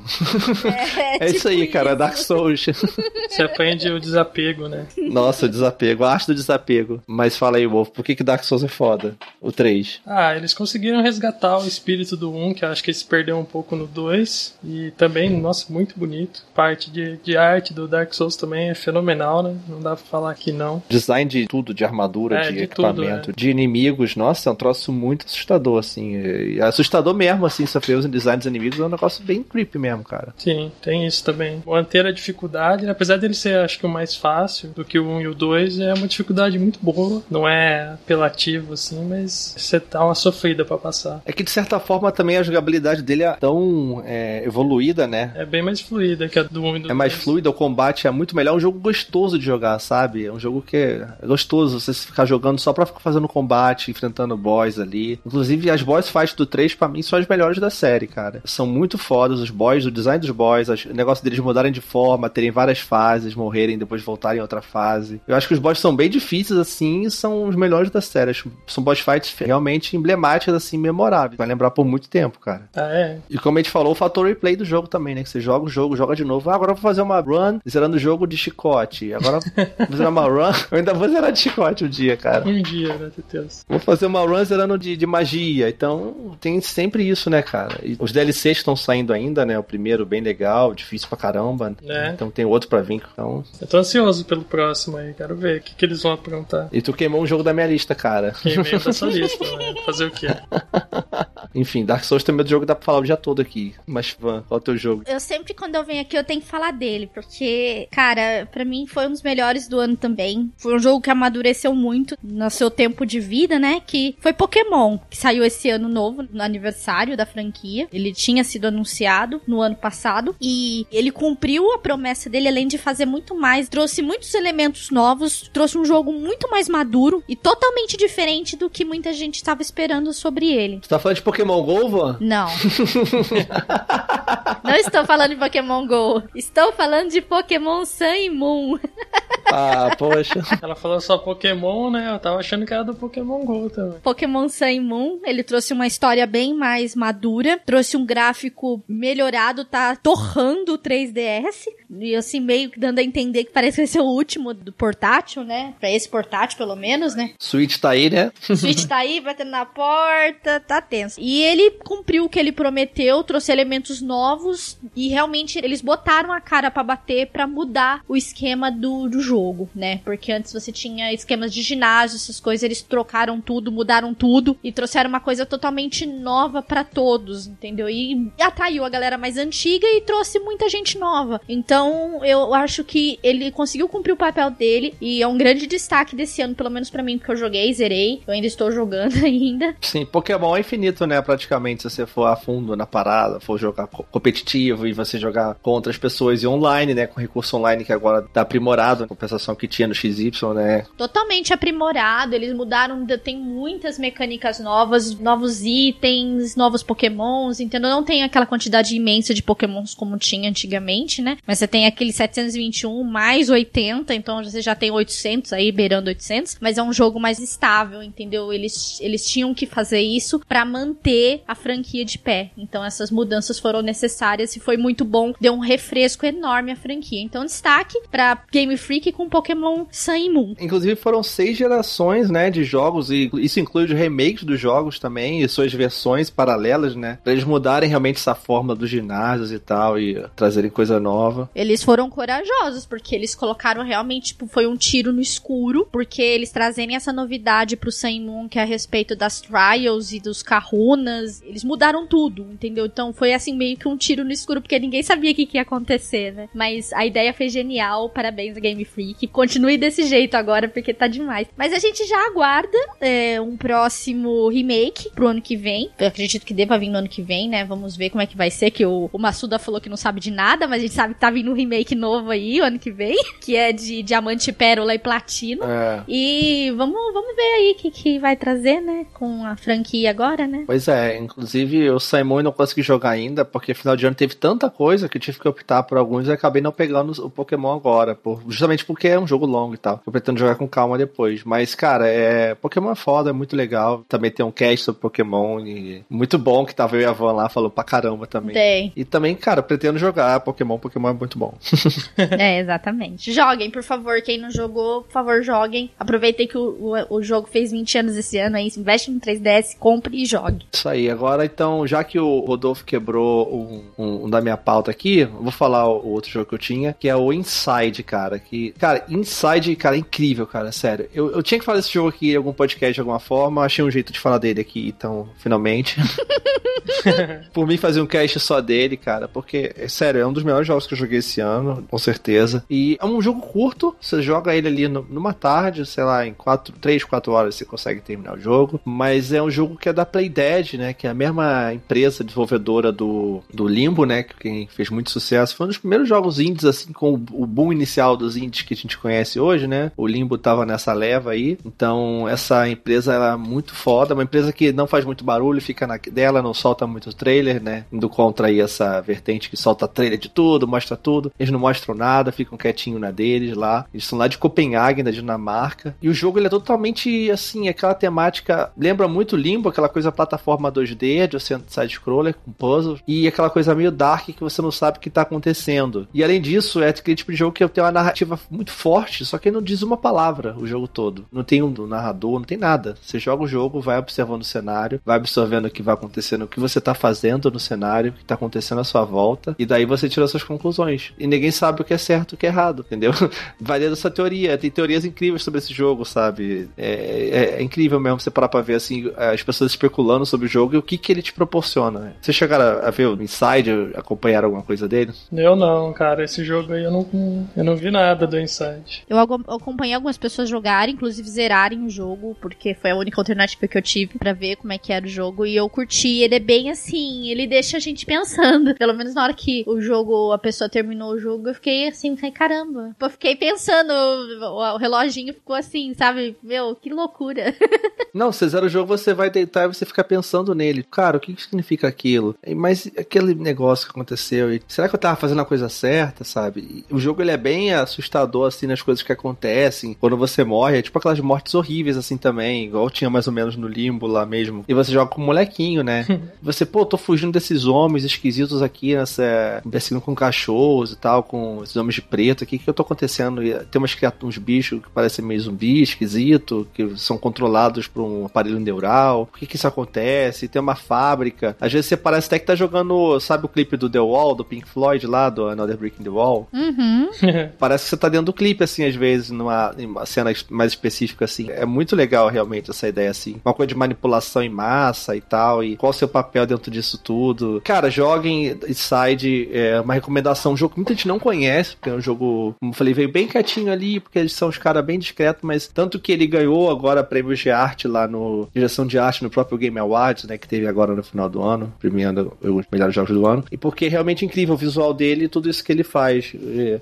É, isso aí, tipo cara. Dark Souls. Você aprende o desapego, né? Nossa, o desapego. A arte do desapego. Mas fala aí, Wolf, por que, que Dark Souls é foda? O 3. Ah, eles conseguiram resgatar o espírito do 1, que eu acho que se perdeu um pouco no 2. E também, nossa, muito bonito. Parte de, de arte do Dark Souls também é fenomenal, né? Não dá pra falar que não. Design de tudo, de armadura, É, de, de equipamento, tudo, de inimigos, nossa, é um troço muito assustador, assim. É assustador mesmo, assim, sofrer os designs dos inimigos é um negócio bem creepy mesmo, cara. Sim, tem isso também. Manter a dificuldade, né? apesar dele ser, acho que, o mais fácil do que o 1 e o 2, é uma dificuldade muito boa. Não é apelativo, assim, mas você dá uma sofrida pra passar. É que, de certa forma, também a jogabilidade dele é tão é, evoluída, né? É bem mais fluida que a do 1 e do É mais 2. fluido, o combate é muito melhor. É um jogo gostoso de jogar, sabe? É um jogo que é gostoso você ficar jogando só pra ficar fazendo combate, enfrentando boss ali. Inclusive, as boss fights do 3, pra mim, são as melhores da série, cara. São muito fodas os boss, o design dos boss, as- o negócio deles mudarem de forma, terem várias fases, morrerem, depois voltarem em outra fase. Eu acho que os boss são bem difíceis, assim, e são os melhores da série. São boss fights realmente emblemáticas, assim, memoráveis. Vai lembrar por muito tempo, cara. Ah, é? E como a gente falou, o fator replay do jogo também, né? Que você joga o jogo, joga de novo. Ah, agora eu vou fazer uma run zerando o jogo de chicote. Agora vou zerar uma run. Eu ainda vou zerar de chicote um dia, cara. Um dia, né, Deus. Vou fazer uma run zerando de, de magia. Então tem sempre isso, né, cara? E os DLCs estão saindo ainda, né? O primeiro bem legal, difícil pra caramba. É. Então tem outro pra vir. Então... Eu tô ansioso pelo próximo aí, quero ver o que, que eles vão aprontar. E tu queimou um jogo da minha lista, cara. Queimei da sua lista, né? Fazer o quê? Enfim, Dark Souls também é outro jogo que dá pra falar o dia todo aqui. Mas, Van, qual é o teu jogo? Eu sempre, quando eu venho aqui, eu tenho que falar dele, porque, cara, pra mim foi um dos melhores do ano também. Foi um jogo que amadureceu muito no seu tempo de vida, né? Que foi Pokémon, que saiu esse ano novo, no aniversário da franquia. Ele tinha sido anunciado no ano passado e ele cumpriu a promessa dele, além de fazer muito mais, trouxe muitos elementos novos, trouxe um jogo muito mais maduro e totalmente diferente do que muita gente estava esperando sobre ele. Tu tá falando de Pokémon GO, Van? Não. Não estou falando de Pokémon GO. Estou falando de Pokémon Sun e Moon. Ah, poxa. Ela falou só Pokémon, né? Eu tava achando que era do Pokémon GO também. Pokémon Sun e Moon, ele trouxe uma história bem mais madura, trouxe um gráfico melhorado, tá torrando o 3DS, e assim, meio que dando a entender que parece que vai ser o último do portátil, né? Pra esse portátil, pelo menos, né? Switch tá aí, né? Switch tá aí, batendo na porta, tá tenso. E ele cumpriu o que ele prometeu, trouxe elementos novos e realmente eles botaram a cara pra bater pra mudar o esquema do, do jogo, né? Porque antes você tinha esquemas de ginásio, essas coisas, eles trocaram tudo, mudaram tudo e trouxeram uma coisa totalmente nova pra todos, entendeu? E atraiu a galera mais antiga e trouxe muita gente nova. Então, eu acho que ele conseguiu cumprir o papel dele e é um grande destaque desse ano, pelo menos pra mim, porque eu joguei, zerei, eu ainda estou jogando ainda. Sim, Pokémon é infinito, né? Praticamente, se você for a fundo na parada, for jogar co- e você jogar com outras pessoas e online, né? Com recurso online que agora tá aprimorado, compensação que tinha no XY, né? Totalmente aprimorado, eles mudaram, tem muitas mecânicas novas, novos itens, novos pokémons, entendeu? Não tem aquela quantidade imensa de pokémons como tinha antigamente, né? Mas você tem aquele 721 mais 80, então você já tem 800 aí, beirando 800, mas é um jogo mais estável, entendeu? Eles, eles tinham que fazer isso pra manter a franquia de pé. Então essas mudanças foram necessárias e foi muito bom, deu um refresco enorme à franquia. Então destaque pra Game Freak com Pokémon Sun e Moon. Inclusive foram seis gerações, né, de jogos e isso inclui os remakes dos jogos também e suas versões paralelas, né, pra eles mudarem realmente essa forma dos ginásios e tal e trazerem coisa nova. Eles foram corajosos, porque eles colocaram realmente, tipo, foi um tiro no escuro, porque eles trazerem essa novidade pro Sun Moon, que é a respeito das trials e dos kahunas, eles mudaram tudo, entendeu? Então foi assim, meio que um tiro no escuro, porque ninguém sabia o que, que ia acontecer, né? Mas a ideia foi genial, parabéns Game Freak. Continue desse jeito agora, porque tá demais. Mas a gente já aguarda é, um próximo remake pro ano que vem. Eu acredito que deva vir no ano que vem, né? Vamos ver como é que vai ser, que o, o Massuda falou que não sabe de nada, mas a gente sabe que tá vindo um remake novo aí, o ano que vem, que é de Diamante, Pérola e Platino. É. E vamos, vamos ver aí o que, que vai trazer, né? Com a franquia agora, né? Pois é, inclusive o Simon não consegui jogar ainda, porque final de ano teve tanta coisa que eu tive que optar por alguns e acabei não pegando o Pokémon agora, por, justamente porque é um jogo longo e tal. Eu pretendo jogar com calma depois. Mas, cara, é. Pokémon é foda, é muito legal. Também tem um cast sobre Pokémon e muito bom que tava eu e a Van lá, falou pra caramba também. Tem. E também, cara, pretendo jogar Pokémon. Pokémon é muito bom. é, exatamente. Joguem, por favor. Quem não jogou, por favor, joguem. Aproveitem que o, o, o jogo fez 20 anos esse ano aí. Investe no 3DS, compre e jogue. Isso aí. Agora, então, já que o Rodolfo quebrou um, um, um da minha pauta aqui, vou falar o, o, outro jogo que eu tinha, que é o Inside, cara. Que, cara, Inside, cara, é incrível, cara. Sério. Eu, eu tinha que falar desse jogo aqui em algum podcast de alguma forma. Achei um jeito de falar dele aqui, então, finalmente. Por mim, fazer um cast só dele, cara. Porque, é sério, é um dos melhores jogos que eu joguei esse ano, com certeza. E é um jogo curto. Você joga ele ali numa tarde, sei lá, em 4, 3, 4 horas você consegue terminar o jogo. Mas é um jogo que é da Playdead, né? Que é a mesma empresa desenvolvedora do, do Limbo, né? Que fez muito sucesso. Foi um dos primeiros jogos indies, assim, com o boom inicial dos indies que a gente conhece hoje, né? O Limbo tava nessa leva aí. Então, essa empresa ela é muito foda. Uma empresa que não faz muito barulho, fica na dela, não solta muito trailer, né? Indo contra aí essa vertente que solta trailer de tudo, mostra tudo. Eles não mostram nada, ficam quietinho na deles lá. Eles são lá de Copenhague, da Dinamarca. E o jogo ele é totalmente assim, aquela temática. Lembra muito Limbo, aquela coisa plataforma 2D, de side-scroller com puzzle. E aquela coisa meio dark que você não sabe o que tá acontecendo. E além disso, é aquele tipo de jogo que tem uma narrativa muito forte, só que não diz uma palavra o jogo todo. Não tem um narrador, não tem nada. Você joga o jogo, vai observando o cenário, vai absorvendo o que vai acontecendo, o que você tá fazendo no cenário, o que tá acontecendo à sua volta, e daí você tira suas conclusões. E ninguém sabe o que é certo e o que é errado, entendeu? Vai dentro dessa teoria. Tem teorias incríveis sobre esse jogo, sabe? É, é, é incrível mesmo você parar pra ver assim, as pessoas especulando sobre o jogo e o que, que ele te proporciona. Você chegaram a ver o Inside, acompanhar alguma coisa dele? Eu não, cara. Esse jogo aí eu não, eu não vi nada do Inside. Eu acompanhei algumas pessoas jogarem, inclusive zerarem o jogo, porque foi a única alternativa que eu tive para ver como é que era o jogo e eu curti. Ele é bem assim, ele deixa a gente pensando. Pelo menos na hora que o jogo, a pessoa terminou o jogo, eu fiquei assim, caramba. Eu fiquei pensando, o, o reloginho ficou assim, sabe? Meu, que loucura. Não, você zera o jogo, você vai deitar e você fica pensando nele. Cara, o que significa aquilo? Mas aquele negócio que aconteceu, será que eu tava fazendo a coisa certa, sabe? o jogo ele é bem assustador, assim, nas coisas que acontecem. Quando você morre, é tipo aquelas mortes horríveis, assim, também. Igual tinha mais ou menos no limbo lá mesmo. E você joga com um molequinho, né? você, pô, tô fugindo desses homens esquisitos aqui, nessa. perseguindo com cachorros e tal, com esses homens de preto aqui. O que eu tô acontecendo? E tem umas criaturas, uns bichos que parecem meio zumbi, esquisito, que são controlados por um aparelho neural. Por que que isso acontece? Tem uma fábrica. Às vezes você parece até que tá jogando, sabe o clipe do The Wall, do Pink Floyd lá, do Another Brick in the Wall? Uhum. parece que você tá dentro do clipe, assim, às vezes, numa, numa cena mais específica, assim. É muito legal, realmente, essa ideia, assim. Uma coisa de manipulação em massa e tal, e qual o seu papel dentro disso tudo. Cara, joguem Inside, é uma recomendação, um jogo que muita gente não conhece, porque é um jogo, como eu falei, veio bem quietinho ali, porque eles são os caras bem discretos, mas tanto que ele ganhou agora prêmios de arte lá no direção de arte no próprio Game Awards, né, que teve agora no final do ano, premiando os melhores jogos do ano, e porque é realmente incrível o visual dele e tudo isso que ele faz,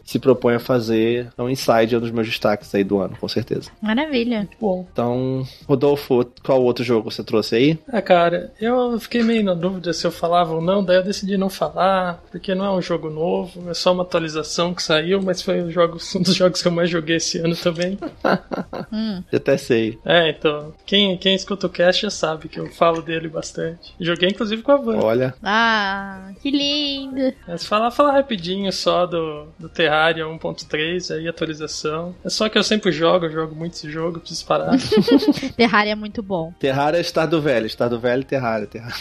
se propõe a fazer. Então, Inside é um dos meus destaques aí do ano, com certeza. Maravilha. Bom. Então, Rodolfo, qual outro jogo você trouxe aí? Ah, cara, eu fiquei meio na dúvida se eu falava ou não, daí eu decidi não falar, porque não é um jogo novo, é só uma atualização que saiu, mas foi um, jogo, um dos jogos que eu mais joguei esse ano também. hum. Eu até sei. É, então, quem, quem escuta o cast já sabe que eu falo dele bastante. Joguei inclusive com a Van. Olha. Ah, que lindo. Mas falar, falar rapidinho só do, do Terraria 1.3, aí atualização. É só que eu sempre jogo, eu jogo muito esse jogo, preciso parar. Terraria é muito bom. Terraria é do velho, do velho Terraria, Terraria.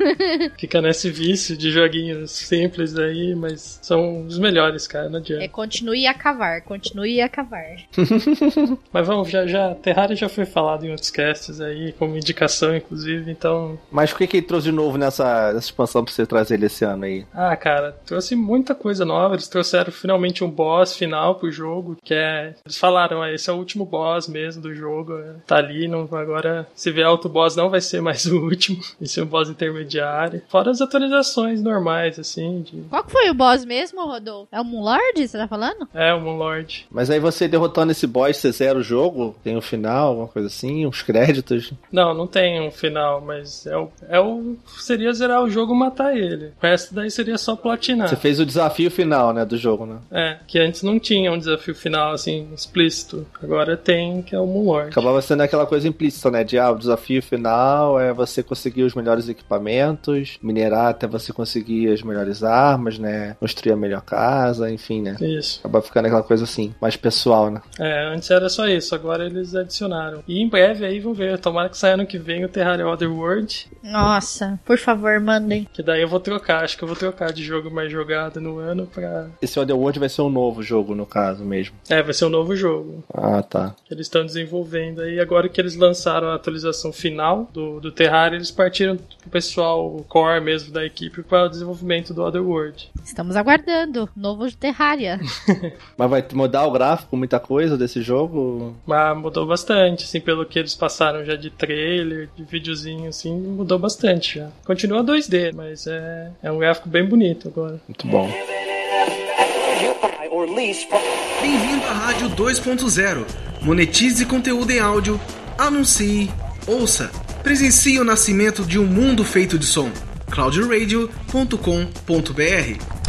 Fica nesse vício de joguinhos simples aí, mas são os melhores, cara, não adianta. É, continue a cavar, continue a cavar. mas vamos, já, já, Terraria já foi falado em outros casts aí, como indicação, inclusive, então... Mas o que que ele trouxe de novo nessa, nessa expansão pra você trazer ele esse ano aí? Ah, cara, trouxe muita coisa nova, eles trouxeram finalmente um boss final pro jogo, que é... Eles falaram, ah, esse é o último boss mesmo do jogo, é, tá ali, não, agora se vier outro boss não vai ser mais o último, vai ser um boss intermediário. Fora as atualizações normais, assim, de... Qual que foi o boss mesmo, Rodolfo? É o Moonlord, você tá falando? É, o Moonlord. Mas aí você derrotando esse boss, você zera o jogo? Tem um final, alguma coisa assim? Uns créditos? Não, não tem um final, mas é o... É o seria zerar o jogo e matar ele. O resto daí seria só platinar. Você fez o desafio final, né, do jogo, né? É, que antes não tinha um desafio final, assim, explícito. Agora tem, que é o Moonlord. Acabava sendo aquela coisa implícita, né? De, ah, o desafio final é você conseguir os melhores equipamentos, minerar até você conseguir as melhores armas, né? Construir melhor casa, enfim, né? Isso. Acaba ficando aquela coisa assim, mais pessoal, né? É, antes era só isso, agora eles adicionaram. E em breve aí vão ver, tomara que saia ano que vem o Terraria Otherworld, Nossa, por favor, mandem. que daí eu vou trocar, acho que eu vou trocar de jogo mais jogado no ano pra... Esse Otherworld vai ser um novo jogo, no caso mesmo. É, vai ser um novo jogo. Ah, tá. que eles estão desenvolvendo aí. Agora que eles lançaram a atualização final do, do Terraria, eles partiram pro pessoal o core mesmo da equipe para o desenvolvimento do Otherworld. Estamos aguardando. Novo Terraria. Mas vai mudar o gráfico, muita coisa desse jogo? Mas mudou bastante, assim, pelo que eles passaram já de trailer, de videozinho, assim, mudou bastante já. Continua 2D, mas é, é um gráfico bem bonito agora. Muito bom. Bem-vindo à Rádio 2.0. Monetize conteúdo em áudio, anuncie, ouça, presencie o nascimento de um mundo feito de som. cloudradio.com.br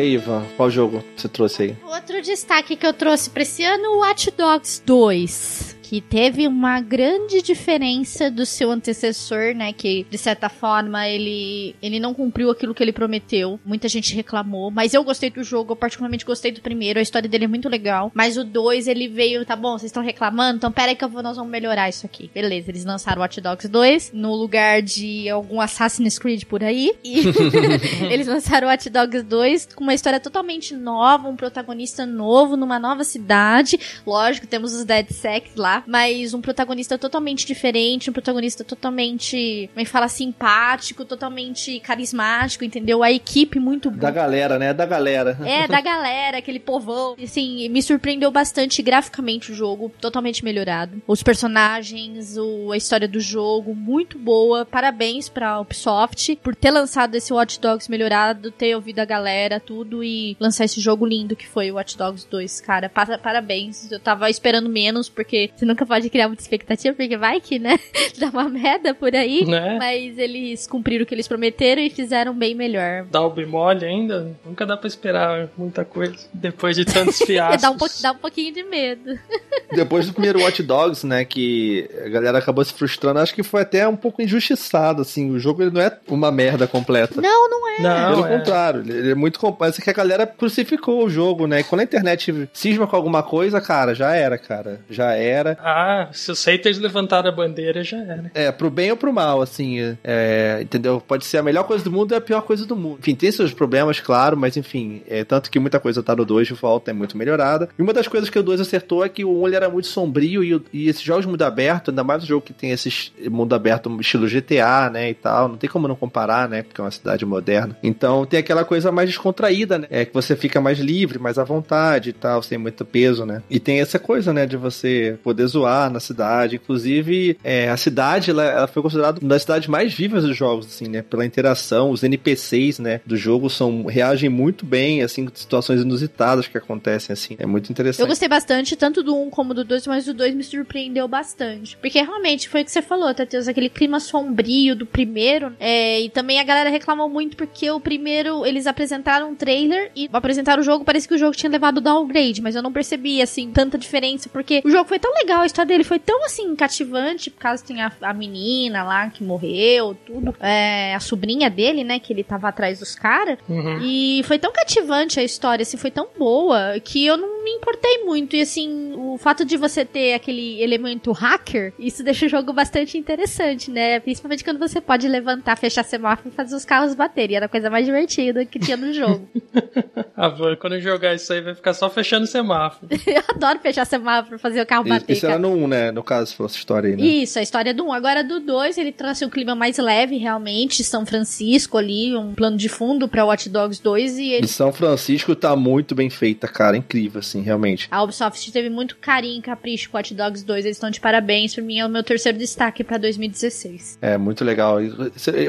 aí, Ivan, qual jogo você trouxe aí? Outro destaque que eu trouxe pra esse ano, Watch Dogs 2. Que teve uma grande diferença do seu antecessor, né? Que, de certa forma, ele, ele não cumpriu aquilo que ele prometeu. Muita gente reclamou. Mas eu gostei do jogo, eu particularmente gostei do primeiro. A história dele é muito legal. Mas o 2, ele veio, tá bom, vocês estão reclamando? Então pera aí que eu vou, nós vamos melhorar isso aqui. Beleza, eles lançaram Watch Dogs 2 no lugar de algum Assassin's Creed por aí. E eles lançaram Watch Dogs 2 com uma história totalmente nova, um protagonista novo, numa nova cidade. Lógico, temos os Dead Sex lá, mas um protagonista totalmente diferente, um protagonista totalmente, como é que fala, simpático, totalmente carismático, entendeu? A equipe muito Da galera, né? Da galera. é, da galera, aquele povão. Assim, me surpreendeu bastante graficamente o jogo, totalmente melhorado. Os personagens, o, a história do jogo, muito boa. Parabéns pra Ubisoft por ter lançado esse Watch Dogs melhorado, ter ouvido a galera, tudo e lançar esse jogo lindo que foi o Watch Dogs 2, cara. Pa- Parabéns. Eu tava esperando menos, porque nunca pode criar muita expectativa, porque vai que, né? Dá uma merda por aí. Né? Mas eles cumpriram o que eles prometeram e fizeram bem melhor. Dá o bemole ainda? Nunca dá pra esperar muita coisa depois de tantos É, fiascos. dá, um dá um pouquinho de medo. Depois do primeiro Watch Dogs, né, que a galera acabou se frustrando, acho que foi até um pouco injustiçado, assim. O jogo ele não é uma merda completa. Não, não é. Não, Pelo é. contrário, ele é muito complexo que a galera crucificou o jogo, né? E quando a internet cisma com alguma coisa, cara, já era, cara. Já era. Ah, se os haters levantaram a bandeira, já era. É, pro bem ou pro mal, assim, é, entendeu? Pode ser a melhor coisa do mundo e a pior coisa do mundo. Enfim, tem seus problemas, claro, mas enfim, é, tanto que muita coisa tá no 2 de volta, é muito melhorada. E uma das coisas que o 2 acertou é que o 1 ele era muito sombrio e, e esses jogos mundo aberto, ainda mais o jogo que tem esse es- mundo aberto estilo GTA, né, e tal, não tem como não comparar, né, porque é uma cidade moderna. Então tem aquela coisa mais descontraída, né, é que você fica mais livre, mais à vontade e tal, sem muito peso, né. E tem essa coisa, né, de você poder zoar na cidade, inclusive é, a cidade, ela, ela foi considerada uma das cidades mais vivas dos jogos, assim, né, pela interação, os NPCs, né, do jogo são, reagem muito bem, assim, situações inusitadas que acontecem, assim, é muito interessante. Eu gostei bastante, tanto do 1 como do 2, mas o 2 me surpreendeu bastante. Porque realmente foi o que você falou, Tateus, aquele clima sombrio do primeiro. é, e também a galera reclamou muito porque o primeiro, eles apresentaram um trailer e apresentaram o jogo, parece que o jogo tinha levado downgrade, mas eu não percebi, assim, tanta diferença, porque o jogo foi tão legal, a história dele foi tão, assim, cativante, por causa tem a, a menina lá que morreu, tudo. É, a sobrinha dele, né, que ele tava atrás dos caras. Uhum. E foi tão cativante a história, assim, foi tão boa que eu não me importei muito. E assim, o fato de você ter aquele elemento hacker, isso deixa o jogo bastante interessante, né? Principalmente quando você pode levantar, fechar semáforo e fazer os carros baterem. Era a coisa mais divertida que tinha no jogo. Ah, quando eu jogar isso aí, vai ficar só fechando semáforo. eu adoro fechar semáforo, fazer o carro bater. Isso era no 1, né, no caso, se fosse história aí, né. Isso, a história do 1. Agora do 2, ele trouxe um clima mais leve, realmente. São Francisco ali, um plano de fundo pra Watch Dogs 2. E ele São Francisco tá muito bem feita, cara, incrível, assim, realmente. A Ubisoft teve muito carinho e capricho com Watch Dogs 2. Eles estão de parabéns. Pra mim é o meu terceiro destaque pra 2016. É, muito legal.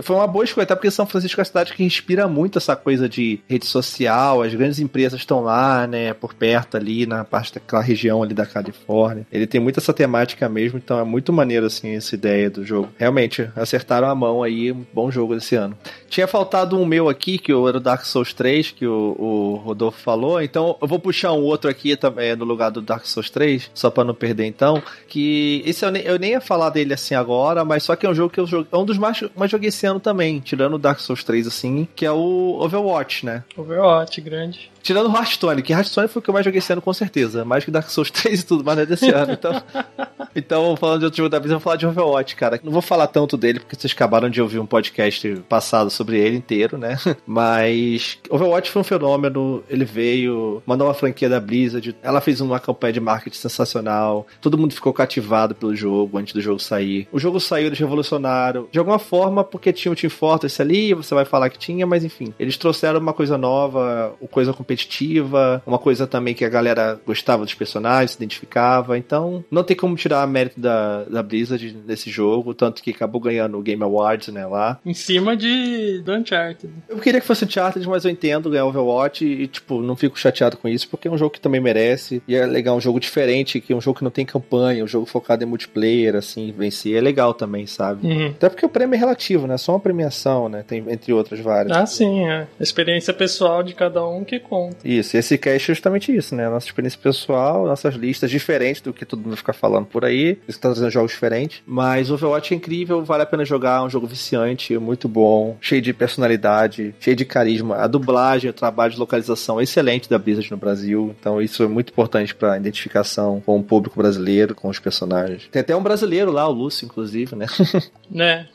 Foi uma boa escolha, até porque São Francisco é uma cidade que inspira muito essa coisa de rede social, as grandes empresas estão lá, né, por perto ali, na parte daquela região ali da Califórnia. Ele tem muito essa temática mesmo, então é muito maneiro, assim, essa ideia do jogo. Realmente, acertaram a mão aí, bom jogo desse ano. Tinha faltado um meu aqui, que era o Dark Souls 3, que o, o Rodolfo falou, então eu vou puxar um outro aqui também no lugar do Dark Souls 3, só pra não perder então, que esse eu nem, eu nem ia falar dele assim agora, mas só que é um jogo que eu joguei, é um dos mais, mais joguei esse ano também, tirando o Dark Souls 3 assim, que é o Overwatch, né? Overwatch, grande. Tirando o Hearthstone, que Hearthstone foi o que eu mais joguei esse ano com certeza, mais que Dark Souls 3 e tudo, mas não é desse ano, então... então, falando de outro jogo da vida, eu vou falar de Overwatch, cara. Não vou falar tanto dele, porque vocês acabaram de ouvir um podcast passado sobre ele inteiro, né? Mas Overwatch foi um fenômeno, ele veio, uma nova franquia da Blizzard, ela fez uma campanha de marketing sensacional, todo mundo ficou cativado pelo jogo antes do jogo sair. O jogo saiu, eles revolucionaram, de alguma forma, porque tinha o Team Fortress ali, você vai falar que tinha, mas enfim, eles trouxeram uma coisa nova, uma coisa competitiva, uma coisa também que a galera gostava dos personagens, se identificava, então não tem como tirar mérito da, da Blizzard nesse jogo, tanto que acabou ganhando o Game Awards, né, lá. Em cima de do Uncharted. Eu queria que fosse Uncharted, mas eu entendo ganhar Overwatch e, tipo, não fico chateado com isso, porque é um jogo que também merece, e é legal, um jogo diferente, que é um jogo que não tem campanha, um jogo focado em multiplayer, assim, vencer, é legal também, sabe? Uhum. Até porque o prêmio é relativo, né, só uma premiação, né, tem entre outras várias. Ah, sim, é. A experiência pessoal de cada um que conta. Isso, esse cast é justamente isso, né, nossa experiência pessoal, nossas listas diferentes do que todo mundo fica falando por aí, isso tá trazendo jogos diferentes, mas Overwatch é incrível, vale a pena jogar, é um jogo viciante, muito bom, cheio de personalidade, cheio de carisma. A dublagem, o trabalho de localização excelente da Blizzard no Brasil. Então isso é muito importante para identificação com o público brasileiro, com os personagens. Tem até um brasileiro lá, o Lúcio, inclusive, né? Né?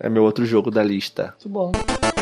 é meu outro jogo da lista. Muito bom.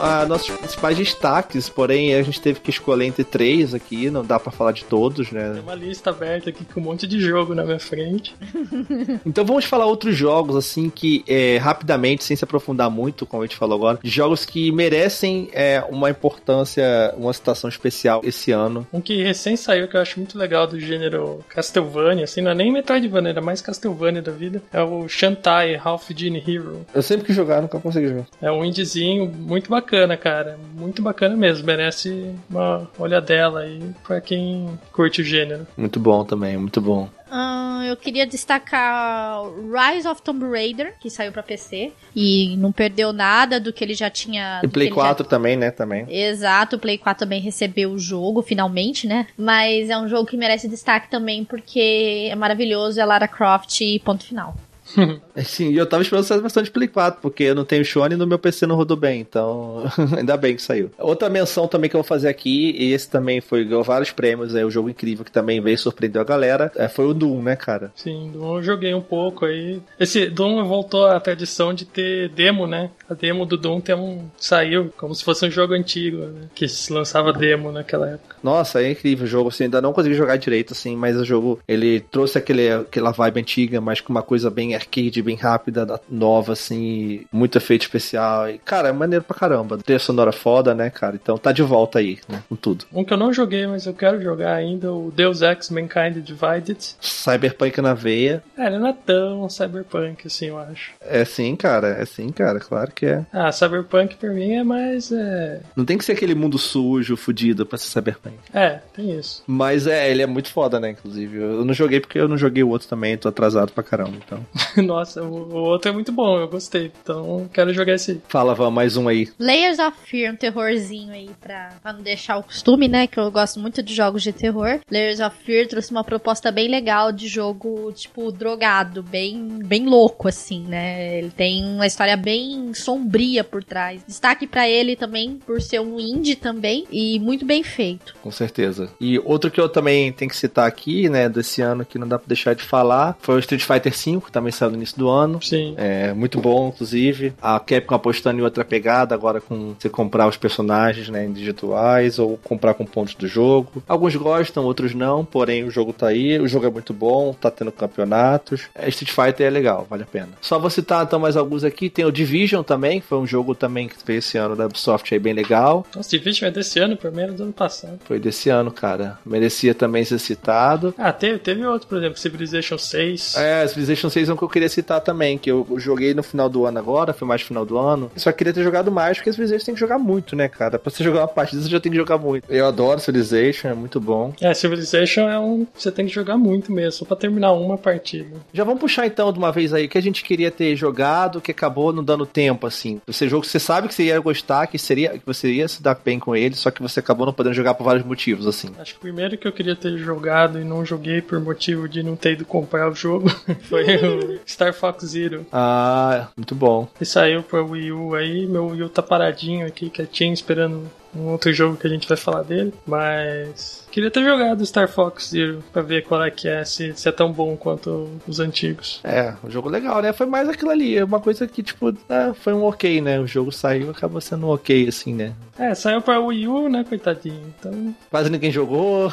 Ah, nossos principais destaques, porém a gente teve que escolher entre três aqui, não dá pra falar de todos, né? Tem uma lista aberta aqui com um monte de jogo na minha frente. Então vamos falar outros jogos, assim, que é, rapidamente, sem se aprofundar muito, como a gente falou agora, de jogos que merecem é, uma importância, uma citação especial esse ano. Um que recém saiu, que eu acho muito legal do gênero Castlevania, assim, não é nem Metroidvania, era mais Castlevania da vida, é o Shantae Half Gene Hero. Eu sempre quis jogar, nunca consegui jogar. É um indiezinho muito bacana, cara. Muito bacana mesmo. Merece uma olhadela aí pra quem curte o gênero. Muito bom também, muito bom. Ahn, eu queria destacar Rise of Tomb Raider, que saiu pra PC. E não perdeu nada do que ele já tinha. E Play que ele já 4 também, né? Também. Exato, o Play 4 também recebeu o jogo, finalmente, né? Mas é um jogo que merece destaque também porque é maravilhoso, é Lara Croft e ponto final. Sim, e eu tava esperando sair bastante Play 4, porque eu não tenho Shone e no meu PC não rodou bem, então ainda bem que saiu. Outra menção também que eu vou fazer aqui, e esse também foi ganhou vários prêmios, é o jogo incrível que também veio surpreendeu a galera, é, foi o Doom, né, cara? Sim, Doom eu joguei um pouco aí. Esse Doom voltou à tradição de ter demo, né? A demo do Doom tem um, saiu como se fosse um jogo antigo, né? Que se lançava demo naquela época. Nossa, é incrível o jogo, assim, ainda não consegui jogar direito, assim, mas o jogo, ele trouxe aquele, aquela vibe antiga, mas com uma coisa bem arcade, bem rápida, da- nova, assim, muito efeito especial. E, cara, é maneiro pra caramba. Trilha sonora foda, né, cara? Então tá de volta aí, né, com tudo. Um que eu não joguei, mas eu quero jogar ainda, o Deus Ex Mankind Divided. Cyberpunk na veia. É, ele não é tão cyberpunk assim, eu acho. É sim, cara, é sim, cara, claro que é. Ah, cyberpunk pra mim é mais. É, Não tem que ser aquele mundo sujo, fudido pra ser Cyberpunk. é tem isso. Mas é, ele é muito foda, né, inclusive. Eu não joguei porque eu não joguei o outro também, tô atrasado pra caramba, então. Nossa, o, o outro é muito bom, eu gostei. Então quero jogar esse aí. Fala, Van, mais um aí. Layers of Fear, um terrorzinho aí pra, pra não deixar o costume, né? Que eu gosto muito de jogos de terror. Layers of Fear trouxe uma proposta bem legal de jogo, tipo, drogado, bem, bem louco, assim, né? Ele tem uma história bem sombria por trás. Destaque pra ele também por ser um indie também e muito bem feito. Com certeza. E outro que eu também tenho que citar aqui, né, desse ano que não dá pra deixar de falar, foi o Street Fighter V, que também saiu no início do ano. Sim. É muito bom, inclusive. A Capcom apostando em outra pegada, agora com você comprar os personagens né, individuais ou comprar com pontos do jogo. Alguns gostam, outros não, porém o jogo tá aí, o jogo é muito bom, tá tendo campeonatos. É, Street Fighter é legal, vale a pena. Só vou citar então mais alguns aqui. Tem o Division também, que foi um jogo também que veio esse ano da Ubisoft aí bem legal. Nossa, Division é desse ano, primeiro do ano passado. Foi desse ano, cara. Merecia também ser citado. Ah, teve, teve outro, por exemplo, Civilization 6. É, Civilization 6 eu não que eu queria citar também, que eu joguei no final do ano agora, foi mais final do ano. Só queria ter jogado mais, porque Civilization tem que jogar muito, né, cara? Pra você jogar uma partida, você já tem que jogar muito. Eu adoro Civilization, é muito bom. É, Civilization é um. Você tem que jogar muito mesmo, só pra terminar uma partida. Já vamos puxar então de uma vez aí o que a gente queria ter jogado, que acabou não dando tempo, assim. Esse jogo que você sabe que você ia gostar, que seria que você ia se dar bem com ele, só que você acabou não podendo jogar por vários motivos, assim. Acho que o primeiro que eu queria ter jogado e não joguei por motivo de não ter ido comprar o jogo foi o Star Fox Zero. Ah, muito bom. Que saiu pro Wii U aí, meu Wii U tá paradinho aqui, quietinho, esperando um outro jogo que a gente vai falar dele, mas queria ter jogado Star Fox Zero pra ver qual é que é, se, se é tão bom quanto os antigos. É, um jogo legal, né? Foi mais aquilo ali, é uma coisa que, tipo, ah, foi um ok, né? O jogo saiu, acabou sendo um ok, assim, né? É, saiu pra Wii U, né, coitadinho, então... Quase ninguém jogou.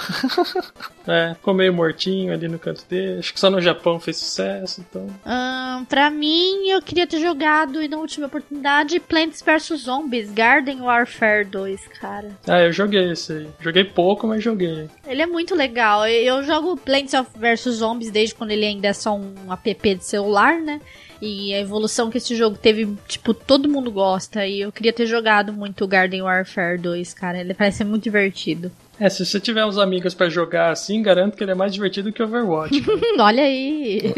é, ficou meio mortinho ali no canto dele, acho que só no Japão fez sucesso, então... Um, pra mim, eu queria ter jogado, e não tive oportunidade, Plants vs Zombies, Garden Warfare 2, cara. Ah, eu joguei esse aí. Joguei pouco, mas joguei. Ele é muito legal. Eu jogo Plants vs Zombies desde quando ele ainda é só um app de celular, né? E a evolução que esse jogo teve, tipo, todo mundo gosta. E eu queria ter jogado muito Garden Warfare 2, cara. Ele parece ser muito divertido. É, se você tiver uns amigos para jogar assim, garanto que ele é mais divertido que Overwatch. Olha aí.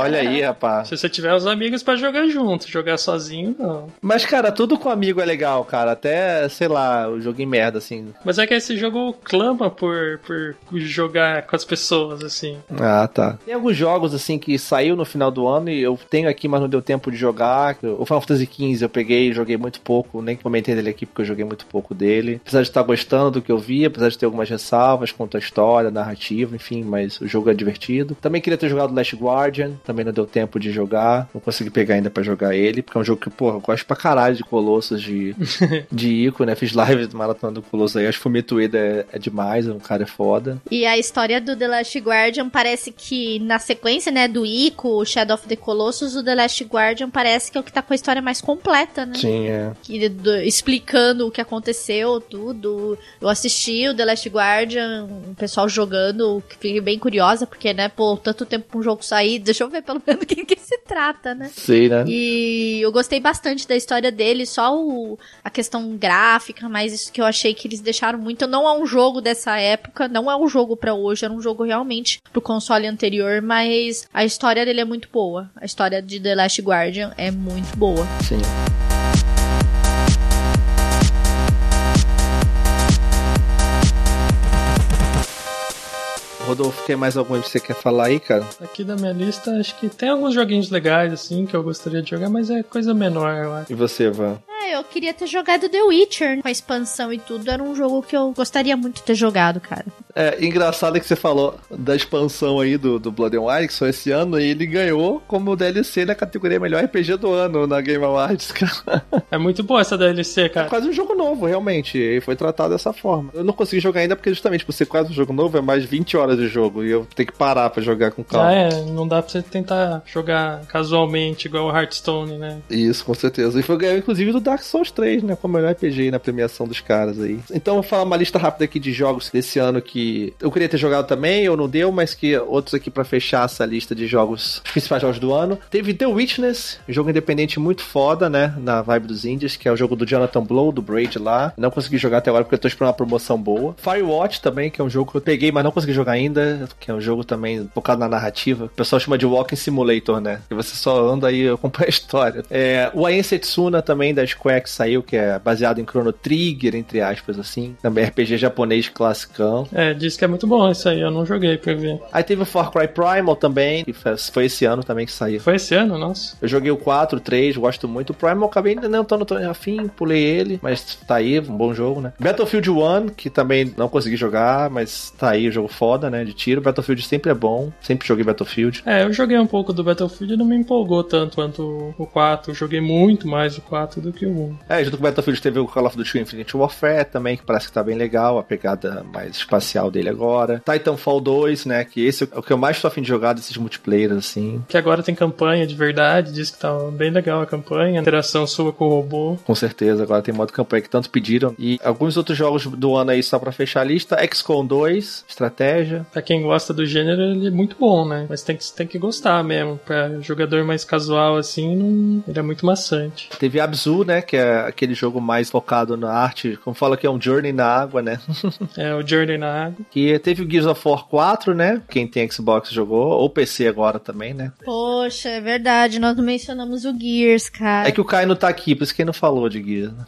Olha aí, rapaz. Se você tiver uns amigos para jogar junto, jogar sozinho, não. Mas, cara, tudo com amigo é legal, cara. Até, sei lá, o jogo em merda, assim. Mas é que esse jogo clama por, por jogar com as pessoas, assim. Ah, tá. Tem alguns jogos, assim, que saiu no final do ano e eu tenho aqui, mas não deu tempo de jogar. O Final Fantasy XV eu peguei e joguei muito pouco. Nem comentei dele aqui porque eu joguei muito pouco dele. Apesar de estar gostando do que eu vi, apesar de ter algumas ressalvas quanto à história, narrativa, enfim, mas o jogo é divertido. Também queria ter jogado Last Guardian, também não deu tempo de jogar, não consegui pegar ainda para jogar ele, porque é um jogo que, porra, eu gosto pra caralho de Colossus, de, de Ico, né? Fiz live do Maratona do Colossus aí, acho que Ueda é, é demais, um cara é foda. E a história do The Last Guardian parece que na sequência, né, do Ico, Shadow of the Colossus, o The Last Guardian parece que é o que tá com a história mais completa, né? Sim, é. Que, do, explicando o que aconteceu, tudo. Eu assisti o The Last Guardian, o pessoal jogando, fiquei bem curiosa, porque, né, pô, tanto tempo pra um jogo sair, deixa eu ver pelo menos do que, que se trata, né? Sim, né? E eu gostei bastante da história dele, só o, a questão gráfica, mas isso que eu achei que eles deixaram muito. Não é um jogo dessa época, não é um jogo para hoje, era um jogo realmente pro console anterior, mas a história dele é muito boa. A história de The Last Guardian é muito boa. Sim. Rodolfo, tem mais algum que você quer falar aí, cara? Aqui da minha lista, acho que tem alguns joguinhos legais, assim, que eu gostaria de jogar, mas é coisa menor, eu acho. E você, Van? É, eu queria ter jogado The Witcher com a expansão e tudo. Era um jogo que eu gostaria muito de ter jogado, cara. É, engraçado que você falou da expansão aí do, do Blood and Wine, que só esse ano, e ele ganhou como DLC na categoria Melhor RPG do ano na Game Awards, cara. É muito boa essa DLC, cara. É quase um jogo novo, realmente, e foi tratado dessa forma. Eu não consegui jogar ainda porque justamente por ser quase um jogo novo, é mais 20 horas de jogo, e eu tenho que parar pra jogar com calma. Ah, é, não dá pra você tentar jogar casualmente, igual o Hearthstone, né? Isso, com certeza. E foi ganhar, inclusive, do Dark Souls 3, né, como melhor RPG na premiação dos caras aí. Então, vou falar uma lista rápida aqui de jogos desse ano que eu queria ter jogado também, ou não deu, mas que outros aqui para fechar essa lista de jogos, os principais jogos do ano. Teve The Witness, jogo independente muito foda, né, na vibe dos indies, que é o jogo do Jonathan Blow, do Braid lá. Não consegui jogar até agora porque eu tô esperando uma promoção boa. Firewatch também, que é um jogo que eu peguei, mas não consegui jogar ainda, que é um jogo também focado na narrativa. O pessoal chama de Walking Simulator, né, que você só anda aí acompanha a história. É, o Aen Setsuna também, da Square, que saiu, que é baseado em Chrono Trigger, entre aspas, assim. Também RPG japonês classicão. É, diz que é muito bom isso aí, eu não joguei pra ver. Aí teve o Far Cry Primal também, que foi esse ano também que saiu. Foi esse ano? Nossa. Eu joguei o 4, o 3, gosto muito. O Primal acabei ainda não estando tão afim, pulei ele, mas tá aí, um bom jogo, né? Battlefield 1, que também não consegui jogar, mas tá aí, jogo foda, né? De tiro. Battlefield sempre é bom, sempre joguei Battlefield. É, eu joguei um pouco do Battlefield e não me empolgou tanto quanto o 4. Eu joguei muito mais o 4 do que o 1. É, junto com o Battlefield teve o Call of Duty Infinite Warfare também, que parece que tá bem legal, a pegada mais espacial dele agora. Titanfall 2, né? Que esse é o que eu mais tô afim de jogar desses multiplayer, assim. Que agora tem campanha de verdade, diz que tá bem legal a campanha, a interação sua com o robô. Com certeza, agora tem modo campanha que tanto pediram. E alguns outros jogos do ano aí, só pra fechar a lista: XCOM 2, estratégia. Pra quem gosta do gênero, ele é muito bom, né? Mas tem que, tem que gostar mesmo. Pra jogador mais casual, assim, não... ele é muito maçante. Teve Abzu, né? Que é aquele jogo mais focado na arte, como fala que é um Journey na água, né? é, o Journey na água. E teve o Gears of War 4, né? Quem tem Xbox jogou, ou PC agora também, né? Poxa, é verdade, nós não mencionamos o Gears, cara. É que o Caio não tá aqui, por isso que ele não falou de Gears. Né?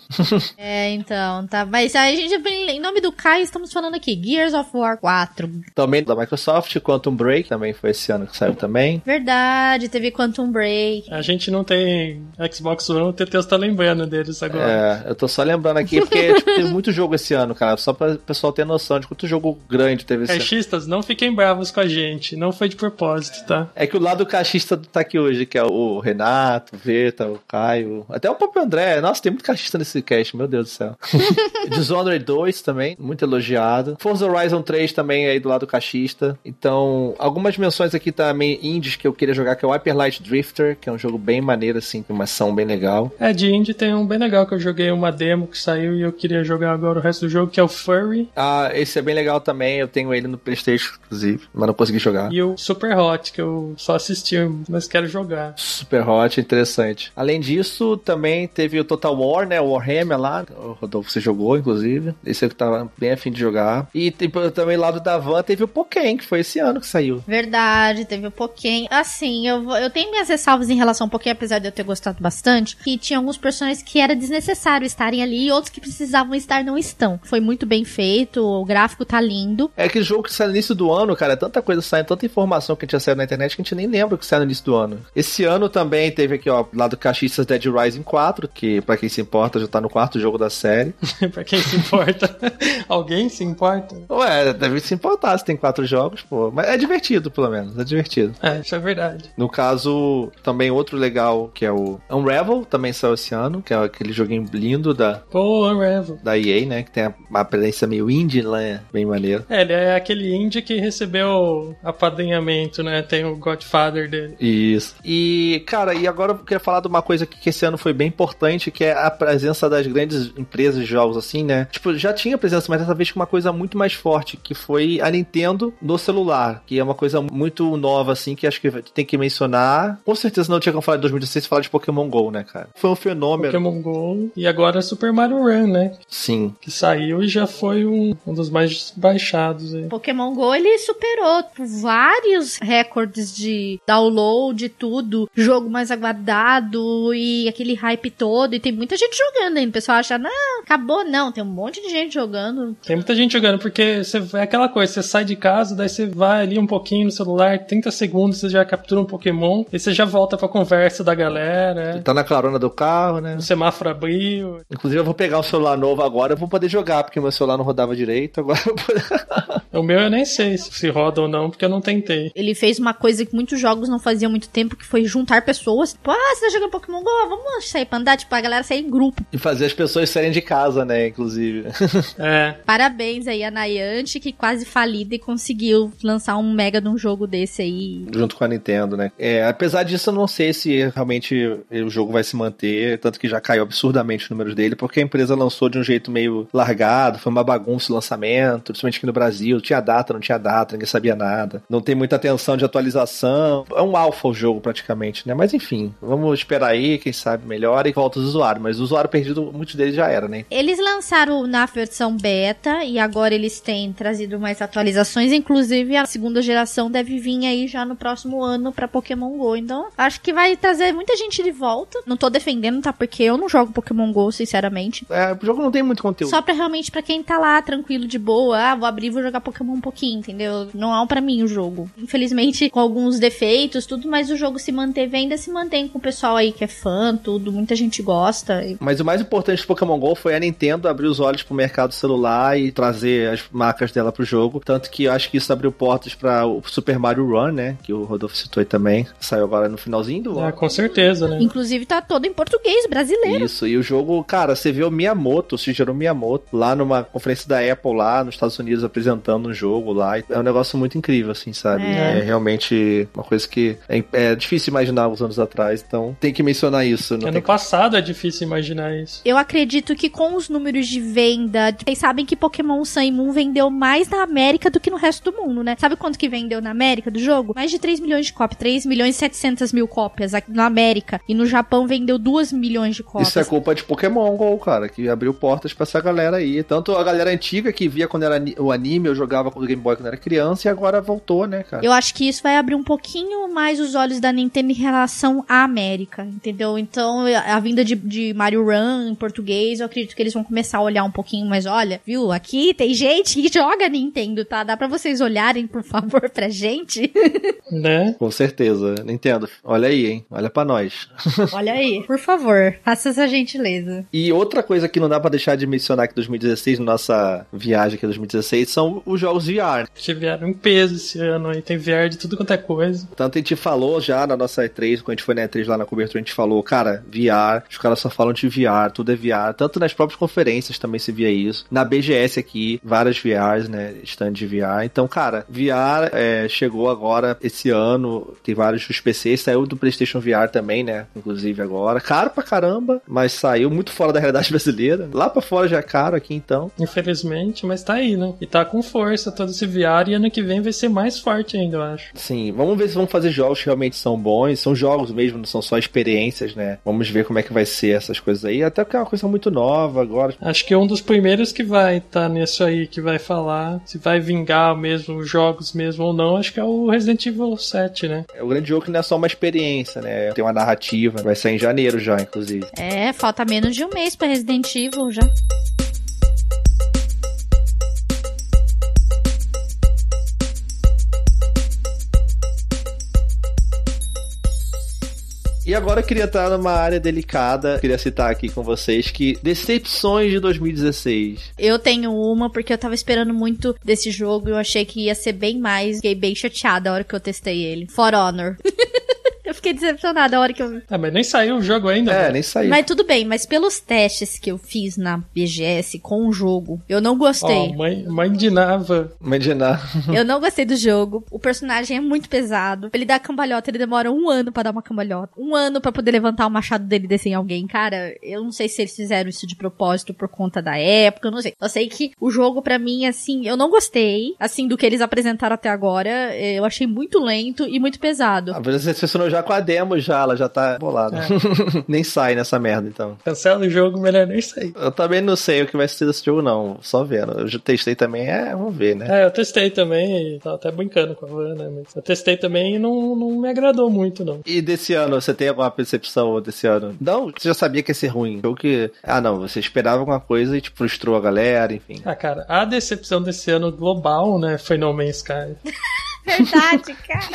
é, então, tá. Mas a gente, em nome do Caio, estamos falando aqui, Gears of War 4. Também da Microsoft, Quantum Break, também foi esse ano que saiu também. Verdade, teve Quantum Break. A gente não tem Xbox One, o TT tá lembrando deles agora. É, eu tô só lembrando aqui, porque tipo, teve muito jogo esse ano, cara, só pra o pessoal ter noção de quanto jogo grande teve esse Caixistas, ano. não fiquem bravos com a gente, não foi de propósito, tá? É que o lado caixista tá aqui hoje, que é o Renato, o Veta, o Caio, até o próprio André. Nossa, tem muito caixista nesse cast, meu Deus do céu. Dishonored 2 também, muito elogiado. Forza Horizon 3 também aí do lado caixista. Então, algumas menções aqui também indies que eu queria jogar, que é o Hyper Light Drifter, que é um jogo bem maneiro, assim, com uma ação bem legal. É, de indie tem um bem legal que eu joguei uma demo que saiu e eu queria jogar agora o resto do jogo, que é o Furry. Ah, esse é bem legal também, eu tenho ele no Playstation, inclusive, mas não consegui jogar. E o Super Hot, que eu só assisti, mas quero jogar. Super Hot, interessante. Além disso, também teve o Total War, né, o Warhammer lá, o Rodolfo, você jogou, inclusive. Esse eu tava bem afim de jogar. E tipo, também lá do da Van teve o Pokémon, que foi esse ano que saiu. Verdade, teve o Pokémon. Assim, eu, eu tenho minhas ressalvas em relação ao Pokémon, apesar de eu ter gostado bastante, que tinha alguns personagens que era desnecessário estarem ali e outros que precisavam estar não estão. Foi muito bem feito, o gráfico tá lindo. É aquele jogo que sai no início do ano, cara, é tanta coisa saindo, tanta informação que a gente já saiu na internet que a gente nem lembra que sai no início do ano. Esse ano também teve aqui, ó, lá do Caixistas Dead Rising 4, que para quem se importa já tá no quarto jogo da série. pra quem se importa. Alguém se importa? Ué, deve se importar se tem quatro jogos, pô. Mas é divertido, pelo menos. É divertido. É, isso é verdade. No caso, também outro legal que é o Unravel, também saiu esse ano, que é aquele joguinho lindo da. Unravel. Da EA, né? Que tem uma aparência meio indie lá, é bem maneiro. É, ele é aquele indie que recebeu apadrinhamento, né? Tem o Godfather dele. Isso. E, cara, e agora eu queria falar de uma coisa que esse ano foi bem importante, que é a presença das grandes empresas de jogos, assim, né? Tipo, já tinha presença, mas dessa vez com uma coisa muito mais forte, que foi a Nintendo no celular, que é uma coisa muito nova, assim, que acho que tem que mencionar. Com certeza não tinha como falar de 2016 falar de Pokémon GO, né, cara? Foi um fenômeno. Pokémon GO e agora Super Mario Run, né? Sim. Que saiu e já foi um, um dos mais baixados aí. Pokémon GO, ele superou vários recordes de download e tudo, jogo mais aguardado e aquele hype todo, e tem muita gente jogando ainda. O pessoal acha, não, acabou, não, tem um monte de gente jogando. Tem muita gente jogando, porque você, é aquela coisa, você sai de casa, daí você vai ali um pouquinho no celular, 30 segundos, você já captura um Pokémon, e você já volta pra conversa da galera. Tá na carona do carro, né? Semáforo abriu. Inclusive, eu vou pegar o celular novo agora, eu vou poder jogar, porque meu celular não rodava direito, agora eu vou... O meu eu nem sei se roda ou não, porque eu não tentei. Ele fez uma coisa que muitos jogos não faziam muito tempo, que foi juntar pessoas. Tipo, ah, você tá jogando Pokémon GO? Vamos sair pra andar? Tipo, a galera sair em grupo. E fazer as pessoas saírem de casa, né, inclusive. É. Parabéns aí a Niantic, que quase falida e conseguiu lançar um mega de um jogo desse aí. Junto com a Nintendo, né? É, apesar disso, eu não sei se realmente o jogo vai se manter, tanto que já caiu absurdamente os números dele, porque a empresa lançou de um jeito meio largado, foi uma bagunça o lançamento, principalmente aqui no Brasil, tinha data, não tinha data, ninguém sabia nada, não tem muita atenção de atualização, é um alfa o jogo praticamente, né? Mas enfim, vamos esperar aí, quem sabe melhora e volta os usuários, mas o usuário perdido, muitos deles já era, né? Eles lançaram na versão beta e agora eles têm trazido mais atualizações, inclusive a segunda geração deve vir aí já no próximo ano para Pokémon Go. Então, acho que vai trazer muita gente de volta. Não tô defendendo, tá? Porque eu não jogo Pokémon Go, sinceramente. É, o jogo não tem muito conteúdo. Só pra realmente para quem tá lá tranquilo de boa, ah, vou abrir vou jogar Pokémon um pouquinho, entendeu? Não é um para mim o jogo. Infelizmente, com alguns defeitos, tudo, mas o jogo se manteve, ainda se mantém com o pessoal aí que é fã, tudo, muita gente gosta. Mas o mais importante do Pokémon GO foi a Nintendo abrir os olhos pro mercado celular e trazer as marcas dela pro jogo. Tanto que eu acho que isso abriu portas para o Super Mario Run, né? Que o Rodolfo citou aí também. Saiu agora no finalzinho do Ah, ano. com certeza, né? Inclusive tá todo em português, brasileiro. Isso, e o jogo, cara, você vê o Miyamoto, o Shigeru Miyamoto, lá numa conferência da Apple lá nos Estados Unidos Unidos apresentando um jogo lá. É um negócio muito incrível, assim, sabe? É. É, realmente uma coisa que é, é difícil imaginar uns anos atrás, então tem que mencionar isso. Não Ano tem... passado é difícil imaginar isso. Eu acredito que com os números de venda, vocês sabem que Pokémon Sun e Moon vendeu mais na América do que no resto do mundo, né? Sabe quanto que vendeu na América do jogo? Mais de 3 milhões de cópias, 3 milhões e 700 mil cópias aqui na América. E no Japão vendeu 2 milhões de cópias. Isso é culpa de Pokémon GO, cara, que abriu portas pra essa galera aí. Tanto a galera antiga que via quando era o anime, eu jogava com o Game Boy quando era criança, e agora voltou, né, cara? Eu acho que isso vai abrir um pouquinho mais os olhos da Nintendo em relação à América, entendeu? Então, a vinda de, de Mario Run em português, eu acredito que eles vão começar a olhar um pouquinho mais, olha, viu? Aqui tem gente que joga Nintendo, tá? Dá pra vocês olharem, por favor, pra gente? Né? Com certeza. Nintendo, olha aí, hein? Olha pra nós. Olha aí, por favor, faça essa gentileza. E outra coisa que não dá pra deixar de mencionar aqui em 2016, na nossa viagem aqui em 2016, são os jogos VR. Que vieram em peso esse ano aí. Tem VR de tudo quanto é coisa. Tanto a gente falou já na nossa E3, quando a gente foi na E3 lá na cobertura, a gente falou, cara, VR, os caras só falam de VR, tudo é VR. Tanto nas próprias conferências também se via isso. Na BGS aqui, várias VRs, né, stand de VR. Então, cara, VR é, chegou agora esse ano, tem vários dos PCs, saiu do PlayStation VR também, né, inclusive agora. Caro pra caramba, mas saiu muito fora da realidade brasileira. Lá pra fora já é caro aqui, então. Infelizmente, mas tá aí, né? E tá com força todo esse VR e ano que vem vai ser mais forte ainda, eu acho. Sim, vamos ver se vão fazer jogos que realmente são bons. São jogos mesmo, não são só experiências, né? Vamos ver como é que vai ser essas coisas aí. Até porque é uma coisa muito nova agora. Acho que é um dos primeiros que vai estar tá nisso aí, que vai falar se vai vingar mesmo os jogos mesmo ou não. Acho que é o Resident Evil 7, né? É o grande jogo que não é só uma experiência, né? Tem uma narrativa. Vai sair em janeiro já, inclusive. É, falta menos de um mês pra Resident Evil já. E agora eu queria estar numa área delicada. Queria citar aqui com vocês que decepções de 2016. Eu tenho uma porque eu tava esperando muito desse jogo e eu achei que ia ser bem mais. Fiquei bem chateada a hora que eu testei ele. For Honor. eu fiquei decepcionada a hora que eu. Ah, mas nem saiu o jogo ainda. É, velho. nem saiu. Mas tudo bem, mas pelos testes que eu fiz na BGS com o jogo, eu não gostei. mãe, mãe de Nava. Imaginar. Eu não gostei do jogo. O personagem é muito pesado. Ele dá cambalhota, ele demora um ano pra dar uma cambalhota. Um ano pra poder levantar o machado dele e descer em alguém. Cara, eu não sei se eles fizeram isso de propósito por conta da época, eu não sei. Eu sei que o jogo, pra mim, assim, eu não gostei, assim, do que eles apresentaram até agora. Eu achei muito lento e muito pesado. A você decepcionou já com a demo já, ela já tá bolada. nem sai nessa merda, então. Cancela o jogo, melhor nem sair. Eu também não sei o que vai ser desse jogo, não. Só vendo. Eu já testei também, é, vamos ver, né? É, eu testei também e tava até brincando com a Van, né? Mas eu testei também e não, não me agradou muito, não. E desse ano, você tem alguma percepção desse ano? Não, você já sabia que ia ser ruim. Jogo que. Ah, não, você esperava alguma coisa e te frustrou a galera, enfim. Ah, cara, a decepção desse ano global, né, foi No Man's Sky. Verdade, cara.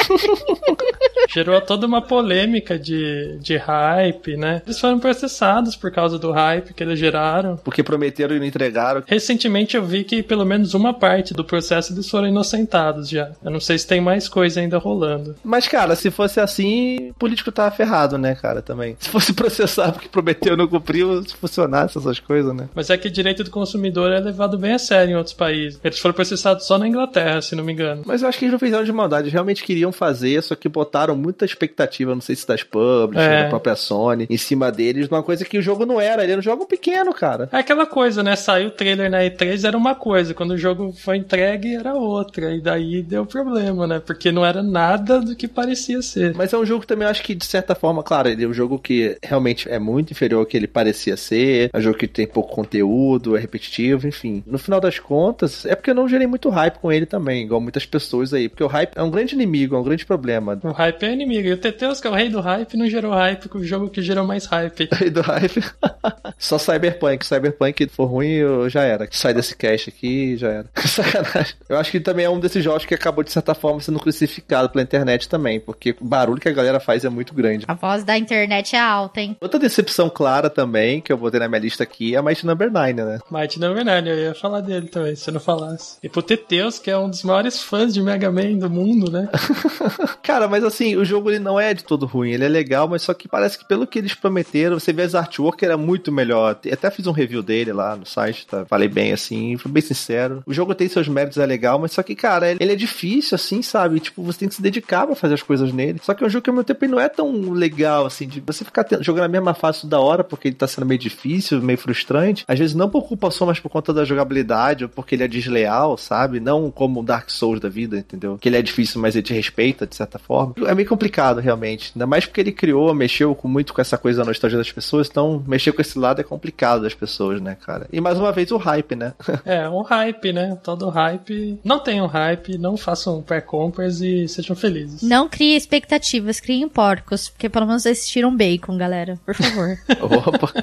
Gerou toda uma polêmica de, de hype, né? Eles foram processados por causa do hype que eles geraram. Porque prometeram e não entregaram. Recentemente eu vi que pelo menos uma parte do processo eles foram inocentados já. Eu não sei se tem mais coisa ainda rolando. Mas, cara, se fosse assim, o político tava ferrado, né, cara, também. Se fosse processar porque prometeu e não cumpriu, se funcionasse essas coisas, né? Mas é que direito do consumidor é levado bem a sério em outros países. Eles foram processados só na Inglaterra, se não me engano. Mas eu acho que eles não fizeram de maldade, realmente queriam fazer, só que botaram muita expectativa, não sei se das publishers, É. da própria Sony, em cima deles, uma coisa que o jogo não era, ele era um jogo pequeno, cara. É aquela coisa, né? Saiu o trailer na E3 era uma coisa, quando o jogo foi entregue era outra. E daí deu problema, né? Porque não era nada do que parecia ser. Mas é um jogo que também eu acho que, de certa forma, claro, ele é um jogo que realmente é muito inferior ao que ele parecia ser, é um jogo que tem pouco conteúdo, é repetitivo, enfim. No final das contas, é porque eu não gerei muito hype com ele também, igual muitas pessoas aí, porque o hype é um grande inimigo, é um grande problema. O hype é inimigo. E o Teteus, que é o rei do hype, não gerou hype com o jogo que gerou mais hype. Aí do hype. Só Cyberpunk. Cyberpunk for ruim, eu já era. Sai desse cache aqui, já era. Sacanagem. Eu acho que também é um desses jogos que acabou, de certa forma, sendo crucificado pela internet também, porque o barulho que a galera faz é muito grande. A voz da internet é alta, hein? Outra decepção clara também, que eu botei na minha lista aqui, é a Mighty Number 9, né? Might não é verdade, eu ia falar dele também, se eu não falasse. E pro Teteus, que é um dos maiores fãs de Mega Man do mundo, né? Cara, mas assim, o jogo ele não é de todo ruim, ele é legal, mas só que parece que pelo que eles prometeram, você vê as artwork era muito melhor. Até fiz um review dele lá no site, tá? Falei bem assim, fui bem sincero. O jogo tem seus méritos, é legal, mas só que, cara, ele é difícil assim, sabe? Tipo, você tem que se dedicar pra fazer as coisas nele. Só que é um jogo que ao mesmo tempo não é tão legal assim, de você ficar jogando a mesma fase da hora porque ele tá sendo meio difícil, meio frustrante. Às vezes não por culpa sua, mas por conta da jogabilidade ou porque ele é desleal, sabe? Não como Dark Souls da vida, entendeu? Que ele é difícil, mas ele te respeita de certa forma. É meio complicado, realmente. Ainda mais porque ele criou, mexeu com, muito com essa coisa da nostalgia das pessoas, então mexer com esse lado é complicado das pessoas, né, cara? E mais uma vez o hype, né? é, um hype, né? Todo hype. Não tenham hype, não façam pré-compras e sejam felizes. Não crie expectativas, criem porcos, porque pelo menos eles tiram bacon, galera. Por favor. Opa!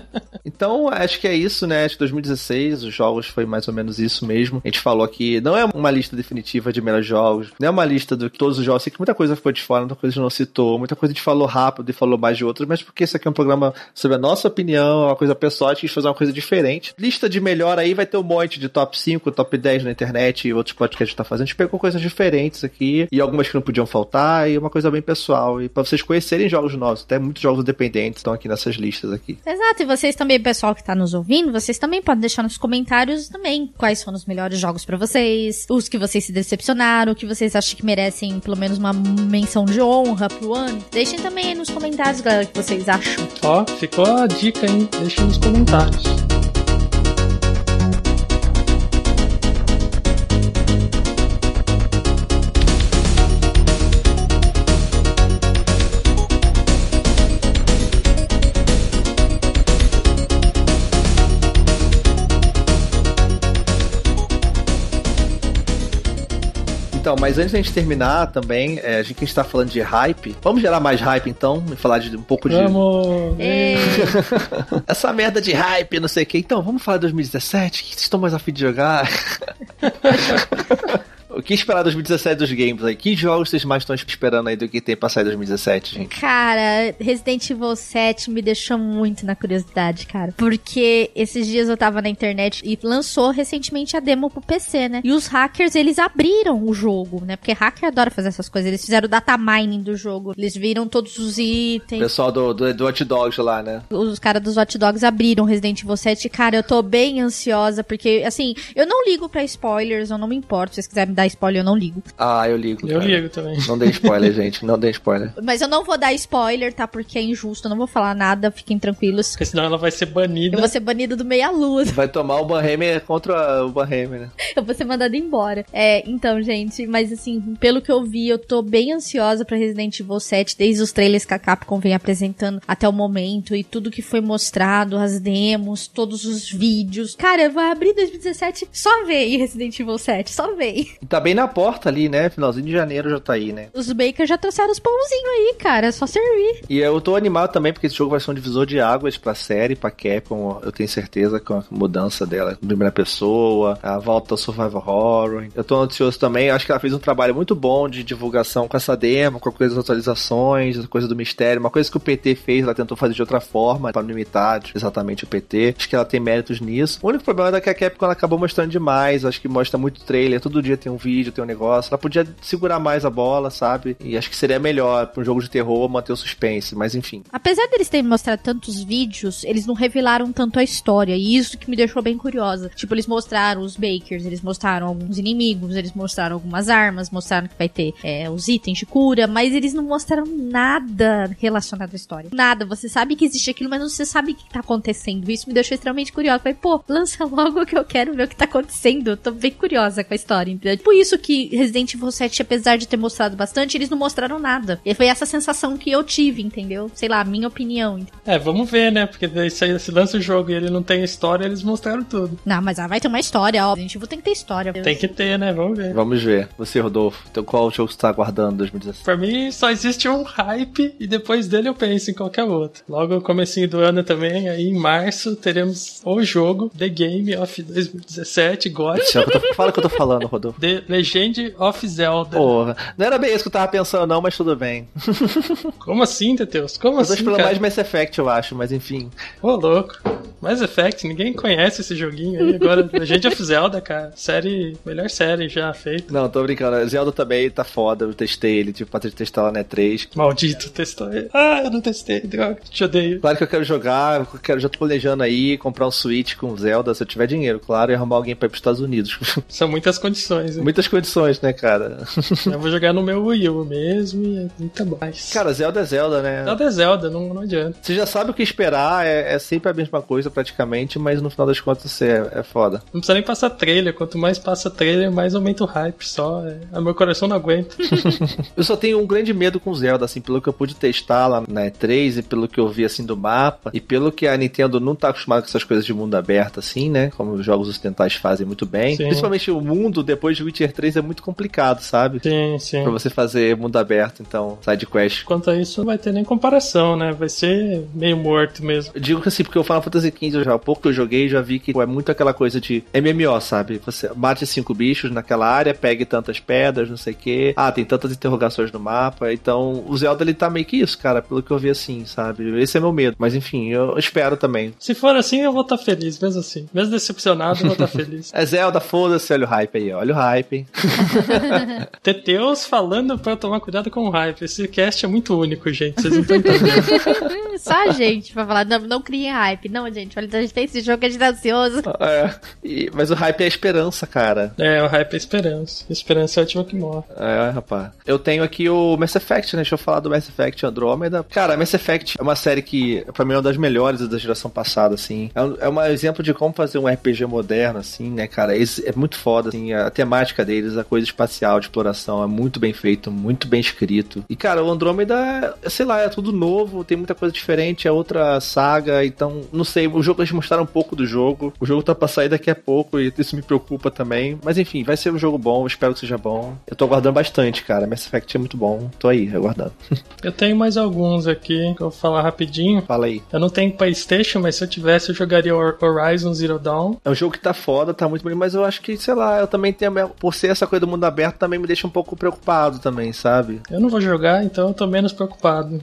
Então, acho que é isso, né? Acho que 2016, os jogos foi mais ou menos isso mesmo. A gente falou aqui, não é uma lista definitiva de melhores jogos, não é uma lista de todos os jogos. Sei que muita coisa ficou de fora, muita coisa a gente não citou, muita coisa a gente falou rápido e falou mais de outros, mas porque isso aqui é um programa sobre a nossa opinião, uma coisa pessoal, a gente quis fazer uma coisa diferente. Lista de melhor aí vai ter um monte de top 5, top 10 na internet e outros podcasts que a gente tá fazendo. A gente pegou coisas diferentes aqui e algumas que não podiam faltar e uma coisa bem pessoal. E para vocês conhecerem jogos novos, até muitos jogos independentes estão aqui nessas listas aqui. Exato, e vocês também, pessoal que tá nos ouvindo, vocês também podem deixar nos comentários também quais foram os melhores jogos para vocês, os que vocês se decepcionaram, o que vocês acham que merecem pelo menos uma menção de honra pro ano. Deixem também aí nos comentários, galera, o que vocês acham. Ó, ficou a dica, hein? Deixem nos comentários. Então, mas antes da gente terminar também, é, a gente está falando de hype. Vamos gerar mais hype então e falar de um pouco de. Vamos! Essa merda de hype, não sei o que. Então, vamos falar de 2017? O que vocês estão mais afim de jogar? O que esperar 2017 dos games aí? Que jogos vocês mais estão esperando aí do que tem pra sair 2017, gente? Cara, Resident Evil 7 me deixou muito na curiosidade, cara. Porque esses dias eu tava na internet e lançou recentemente a demo pro PC, né? E os hackers, eles abriram o jogo, né? Porque hacker adora fazer essas coisas. Eles fizeram o data mining do jogo. Eles viram todos os itens. Pessoal do, do, do Hot Dogs lá, né? Os caras dos Hot Dogs abriram Resident Evil 7. Cara, eu tô bem ansiosa, porque, assim, eu não ligo pra spoilers, eu não me importo. Se vocês quiserem me dar spoiler, eu não ligo. Ah, eu ligo. Eu cara. ligo também. Não dê spoiler, gente. Não dê spoiler. Mas eu não vou dar spoiler, tá? Porque é injusto. Eu não vou falar nada, fiquem tranquilos. Porque senão ela vai ser banida. Eu vou ser banida do meia-lua. Vai tomar o Banhammer contra o Banhammer, né? eu vou ser mandada embora. É, então, gente, mas assim, pelo que eu vi, eu tô bem ansiosa pra Resident Evil 7, desde os trailers que a Capcom vem apresentando até o momento e tudo que foi mostrado, as demos, todos os vídeos. Cara, vai abrir 2017, só vem Resident Evil 7, só vem. Tá bem na porta ali, né? Finalzinho de janeiro já tá aí, né? Os Bakers já trouxeram os pãozinhos aí, cara, é só servir. E eu tô animado também porque esse jogo vai ser um divisor de águas pra série, pra Capcom. Eu tenho certeza com a mudança dela, primeira pessoa, a volta ao Survival Horror. Eu tô ansioso também. Acho que ela fez um trabalho muito bom de divulgação com essa demo, com a coisa das atualizações, a coisa do mistério. Uma coisa que o PT fez, ela tentou fazer de outra forma, pra não imitar exatamente o PT. Acho que ela tem méritos nisso. O único problema é que a Capcom ela acabou mostrando demais. Acho que mostra muito trailer. Todo dia tem um vídeo, tem um negócio. Ela podia segurar mais a bola, sabe? E acho que seria melhor pra um jogo de terror manter o suspense. Mas enfim. Apesar deles terem mostrado tantos vídeos, eles não revelaram tanto a história. E isso que me deixou bem curiosa. Tipo, eles mostraram os Bakers, eles mostraram alguns inimigos, eles mostraram algumas armas, mostraram que vai ter é, os itens de cura, mas eles não mostraram nada relacionado à história. Nada. Você sabe que existe aquilo, mas não você sabe o que tá acontecendo. Isso me deixou extremamente curiosa. Falei, pô, lança logo que eu quero ver o que tá acontecendo. Eu tô bem curiosa com a história. Entendeu? Tipo isso que Resident Evil 7, apesar de ter mostrado bastante, eles não mostraram nada. E foi essa sensação que eu tive, entendeu? Sei lá, minha opinião. É, vamos ver, né? Porque daí se, se lança o jogo e ele não tem história, eles mostraram tudo. Não, mas ah, vai ter uma história, ó. Resident Evil tem que ter história. Tem que ter, né? Vamos ver. Vamos ver. Você, Rodolfo, então qual jogo você tá aguardando em 2017? Pra mim, só existe um hype e depois dele eu penso em qualquer outro. Logo no comecinho do ano também, aí em março, teremos o jogo The Game of 2017, God. Fala o que eu tô falando, Rodolfo. The Legend of Zelda. Porra, não era bem isso que eu tava pensando não, mas tudo bem. Como assim, Teteus? Como eu tô assim, esperando cara? mais Mass Effect, eu acho, mas enfim. Ô, louco. Mass Effect, ninguém conhece esse joguinho aí. Agora, Legend of Zelda, cara. Série, melhor série já feita. Não, tô brincando. Zelda também tá foda. Eu testei ele, tipo, pra testar lá na E3. Maldito, testou ele. Ah, eu não testei, droga, te odeio. Claro que eu quero jogar, eu quero, já tô planejando aí comprar um Switch com Zelda, se eu tiver dinheiro, claro, e arrumar alguém pra ir pros Estados Unidos. São muitas condições. hein? Muitas condições, né, cara? Eu vou jogar no meu Wii U mesmo e é muito mais. Cara, Zelda é Zelda, né? Zelda é Zelda, não, não adianta. Você já sabe o que esperar, é, é sempre a mesma coisa praticamente, mas no final das contas você é, é foda. Não precisa nem passar trailer. Quanto mais passa trailer, mais aumenta o hype só. É... ah, Meu coração não aguenta. Eu só tenho um grande medo com Zelda, assim, pelo que eu pude testar lá na E3 e pelo que eu vi, assim, do mapa e pelo que a Nintendo não tá acostumada com essas coisas de mundo aberto, assim, né? Como os jogos ocidentais fazem muito bem. Sim. Principalmente o mundo, depois de Witcher 3, é muito complicado, sabe? Sim, sim. Pra você fazer mundo aberto, então, side quest. Quanto a isso, não vai ter nem comparação, né? Vai ser meio morto mesmo. Eu digo que assim, porque o Final Fantasy XV, já, há pouco que eu joguei, já vi que é muito aquela coisa de MMO, sabe? Você mate cinco bichos naquela área, pegue tantas pedras, não sei o quê. Ah, tem tantas interrogações no mapa. Então, o Zelda, ele tá meio que isso, cara, pelo que eu vi assim, sabe? Esse é meu medo. Mas enfim, eu espero também. Se for assim, eu vou estar feliz, mesmo assim. Mesmo decepcionado, eu vou estar feliz. É Zelda, foda-se, olha o hype aí, olha o hype, hein? Teteus falando pra eu tomar cuidado com o hype. Esse cast é muito único, gente. Vocês não estão entendendo. Só a gente pra falar, não, não criem hype. Não, gente, olha, a gente tem esse jogo, a gente tá ansioso. É, e- mas o hype é a esperança, cara. é, o hype é esperança. Esperança é a última que morre. É, rapaz. Eu tenho aqui o Mass Effect, né? Deixa eu falar do Mass Effect Andromeda. Cara, Mass Effect é uma série que, pra mim, é uma das melhores da geração passada, assim. É um, é um exemplo de como fazer um RPG moderno, assim, né, cara? Esse é muito foda, assim. A temática deles, a coisa espacial de exploração é muito bem feito, muito bem escrito. E, cara, o Andromeda, é, sei lá, é tudo novo, tem muita coisa diferente, é outra saga, então, não sei, o jogo eles mostraram um pouco do jogo. O jogo tá pra sair daqui a pouco e isso me preocupa também. Mas enfim, vai ser um jogo bom, espero que seja bom. Eu tô aguardando bastante, cara. Mass Effect é muito bom. Tô aí, aguardando. Eu tenho mais alguns aqui que eu vou falar rapidinho. Fala aí. Eu não tenho PlayStation, mas se eu tivesse, eu jogaria Hor- Horizon Zero Dawn. É um jogo que tá foda, tá muito bonito, mas eu acho que, sei lá, eu também tenho. Por ser essa coisa do mundo aberto, também me deixa um pouco preocupado também, sabe? Eu não vou jogar, então eu tô menos preocupado.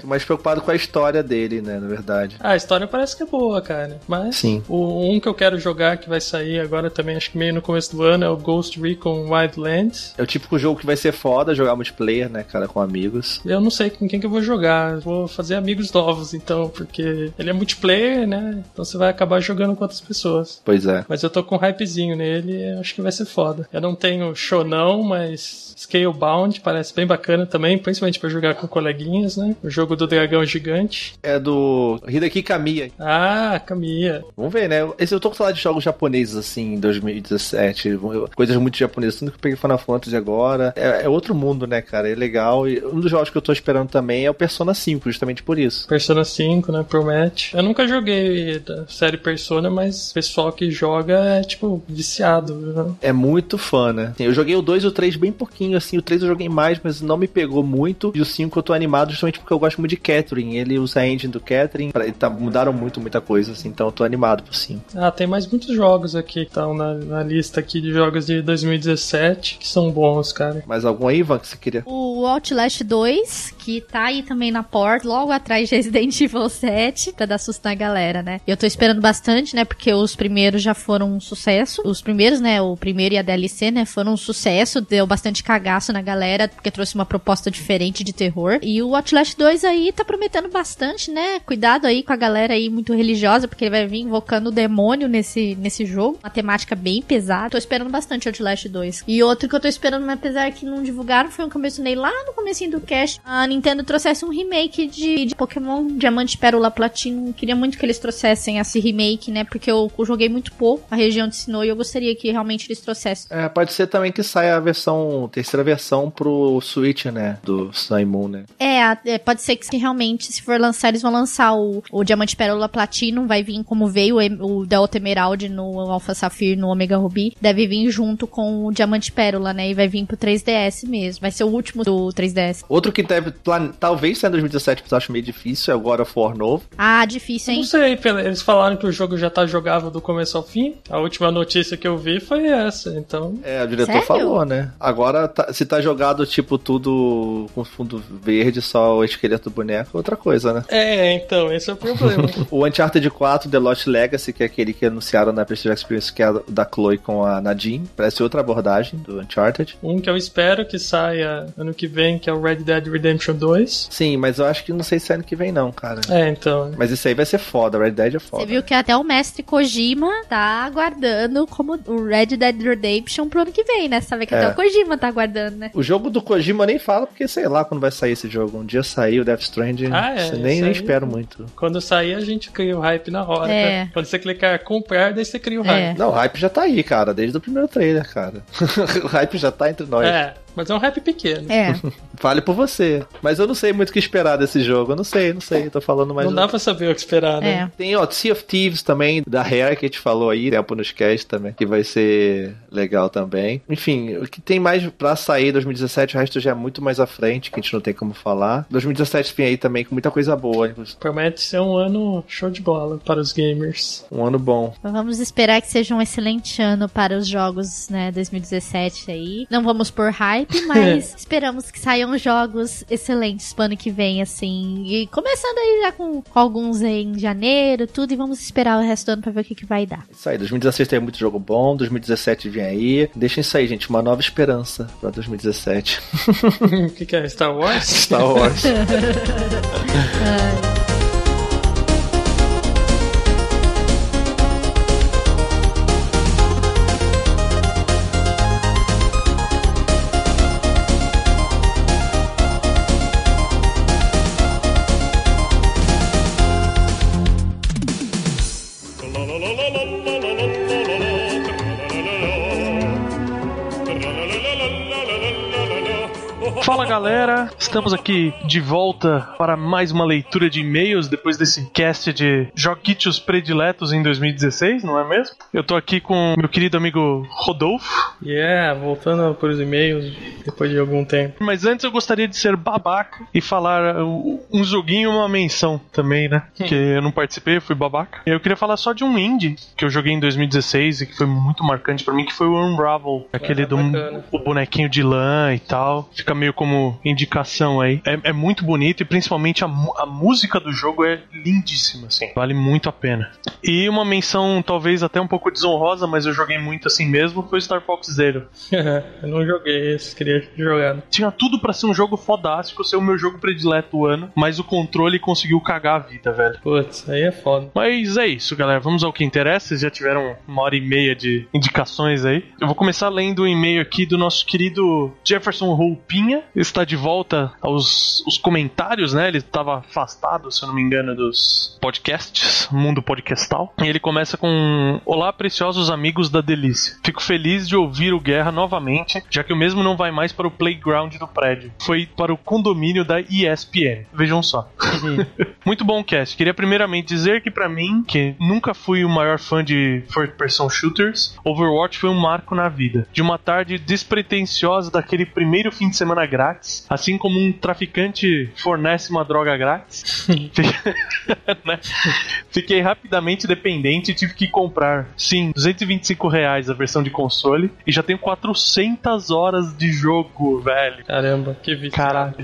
Tô mais preocupado com a história dele, né, na verdade. ah, a história parece que é boa, cara. Mas Sim. o um que eu quero jogar, que vai sair agora também, acho que meio no começo do ano, é o Ghost Recon Wildlands. É o típico jogo que vai ser foda jogar multiplayer, né, cara, com amigos. Eu não sei com quem que eu vou jogar. Vou fazer amigos novos, então, porque ele é multiplayer, né? Então você vai acabar jogando com outras pessoas. Pois é. Mas eu tô com um hypezinho nele acho que vai ser foda. Eu não tenho Shonão, mas Scalebound parece bem bacana também, principalmente pra jogar com coleguinhas, né? O jogo do dragão gigante. É do Hideki Kamiya. Ah, Kamiya. Vamos ver, né? Esse, eu tô com saudade de jogos japoneses, assim, em 2017. Coisas muito japonesas. Tanto que eu peguei Final Fantasy agora. É, é outro mundo, né, cara? É legal. E um dos jogos que eu tô esperando também é o Persona 5, justamente por isso. Persona 5, né? Promete. Eu nunca joguei da série Persona, mas o pessoal que joga é, tipo, viciado, né? É muito fã, né? Eu joguei o 2 e o 3 bem pouquinho, assim. O 3 eu joguei mais, mas não me pegou muito. E o 5 eu tô animado justamente porque eu gosto muito de Catherine. Ele usa a engine do Catherine. Pra, tá, mudaram muito, muita coisa, assim. Então eu tô animado pro 5. Ah, tem mais muitos jogos aqui que estão na, na lista aqui de jogos de 2017 que são bons, cara. Mais algum aí, Ivan, que você queria? O Outlast 2, que tá aí também na porta, logo atrás de Resident Evil 7, pra dar susto na galera, né? Eu tô esperando bastante, né? Porque os primeiros já foram um sucesso. Os primeiros, né? O primeiro e a DLC, né? Foram um sucesso. Deu bastante cagaço na galera, porque trouxe uma proposta diferente de terror. E o Outlast 2 aí tá prometendo bastante, né? Cuidado aí com a galera aí muito religiosa, porque ele vai vir invocando o demônio nesse, nesse jogo. Uma temática bem pesada. Tô esperando bastante Outlast 2. E outro que eu tô esperando, mas apesar que não divulgaram, foi um que eu mencionei lá no comecinho do cast. A Nintendo trouxesse um remake de, de Pokémon Diamante, Pérola, Platino. Queria muito que eles trouxessem esse remake, né? Porque eu, eu joguei muito pouco a região de Sinnoh e eu gostaria que realmente eles trouxessem. É, pode ser também que saia a versão, terceira versão pro Switch, né? Do Sun Moon, né? É, é, pode ser que realmente, se for lançar, eles vão lançar o, o Diamante Pérola Platinum, vai vir como veio o, Delta Emerald no Alpha Sapphire, no Omega Ruby, deve vir junto com o Diamante Pérola, né? E vai vir pro 3DS mesmo. Vai ser o último do 3DS. Outro que deve, plan- talvez saia em 2017, mas eu acho meio difícil, é o God of War novo. Ah, difícil, Eu não hein? sei, eles falaram que o jogo já tá jogável do começo ao fim. A última notícia que eu vi foi essa, então. É, o diretor Sério? falou, né? Agora, tá- se tá jogado, tipo, tudo com fundo verde, só o esqueleto do boneco, outra coisa, né? É, então, esse é o problema. o Uncharted 4 The Lost Legacy, que é aquele que anunciaram na Prestige Experience, que é da Chloe com a Nadine, parece outra abordagem do Uncharted. Um que eu espero que saia ano que vem, que é o Red Dead Redemption 2. Sim, mas eu acho que não sei se é ano que vem não, cara. É, então. Mas isso aí vai ser foda, Red Dead é foda. Você viu que até o mestre Kojima tá aguardando como o Red Dead Redemption pro ano que vem, né? Você sabe que é. até o Kojima tá aguardando, né? O jogo do Kojima eu nem falo, porque sei lá quando vai sair esse jogo. Um dia sair o Death Stranding, ah, é, nem, nem espero muito. Quando sair, a gente cria o hype na hora. É. Né? Quando você clicar comprar, daí você cria o hype. É. Não, o hype já tá aí, cara, desde o primeiro trailer, cara. o hype já tá entre nós. É. Mas é um rap pequeno. É. Vale por você. Mas eu não sei muito o que esperar desse jogo. Eu não sei, não sei. Tô falando mais. Não dá pra saber o que esperar, né? É. Tem, ó, Sea of Thieves também, da Rare, que a gente falou aí, tempo nos cast também, que vai ser legal também. Enfim, o que tem mais pra sair 2017, o resto já é muito mais à frente, que a gente não tem como falar. 2017 vem aí também com muita coisa boa. Inclusive. Promete ser um ano show de bola para os gamers. Um ano bom. Então vamos esperar que seja um excelente ano para os jogos, né, 2017 aí. Não vamos por hype hype, mas esperamos que saiam jogos excelentes pro ano que vem, assim. E começando aí já com, com alguns em janeiro, tudo, e vamos esperar o resto do ano pra ver o que, que vai dar. Isso aí, 2016 tem muito jogo bom, 2017 vem aí. Deixem isso aí, gente, uma nova esperança pra 2017. O que, que é? Star Wars? Star Wars. estamos aqui de volta para mais uma leitura de e-mails depois desse cast de joguitos prediletos em 2016, não é mesmo? Eu tô aqui com meu querido amigo Rodolfo. Yeah, voltando para os e-mails depois de algum tempo. Mas antes eu gostaria de ser babaca e falar um joguinho e uma menção também, né? Hum. Que eu não participei, eu fui babaca. Eu queria falar só de um indie que eu joguei em 2016 e que foi muito marcante para mim, que foi o Unravel, aquele é, do o bonequinho de lã e tal. Fica meio como indicação aí. É, é muito bonito e principalmente a, a música do jogo é lindíssima, assim. Vale muito a pena. E uma menção talvez até um pouco desonrosa, mas eu joguei muito assim mesmo, foi Star Fox Zero. eu não joguei esse, queria jogar. Tinha tudo para ser um jogo fodástico, ser o meu jogo predileto do ano, mas o controle conseguiu cagar a vida, velho. Putz, aí é foda. Mas é isso, galera. Vamos ao que interessa. Vocês já tiveram uma hora e meia de indicações aí. Eu vou começar lendo um e-mail aqui do nosso querido Jefferson Roupinha, está de volta aos os comentários, né? Ele estava afastado, se eu não me engano, dos podcasts, mundo podcastal. E ele começa com: Olá, preciosos amigos da delícia. Fico feliz de ouvir o Guerra novamente, já que o mesmo não vai mais para o playground do prédio. Foi para o condomínio da ESPN. Vejam só. Uhum. Muito bom cast. Queria primeiramente dizer que para mim, que nunca fui o maior fã de first person shooters, Overwatch foi um marco na vida. De uma tarde despretensiosa daquele primeiro fim de semana grátis, assim como um traficante fornece uma droga grátis. né? Fiquei rapidamente dependente e tive que comprar, sim, 225 reais a versão de console e já tenho 400 horas de jogo, velho. Caramba, que vídeo. Caralho.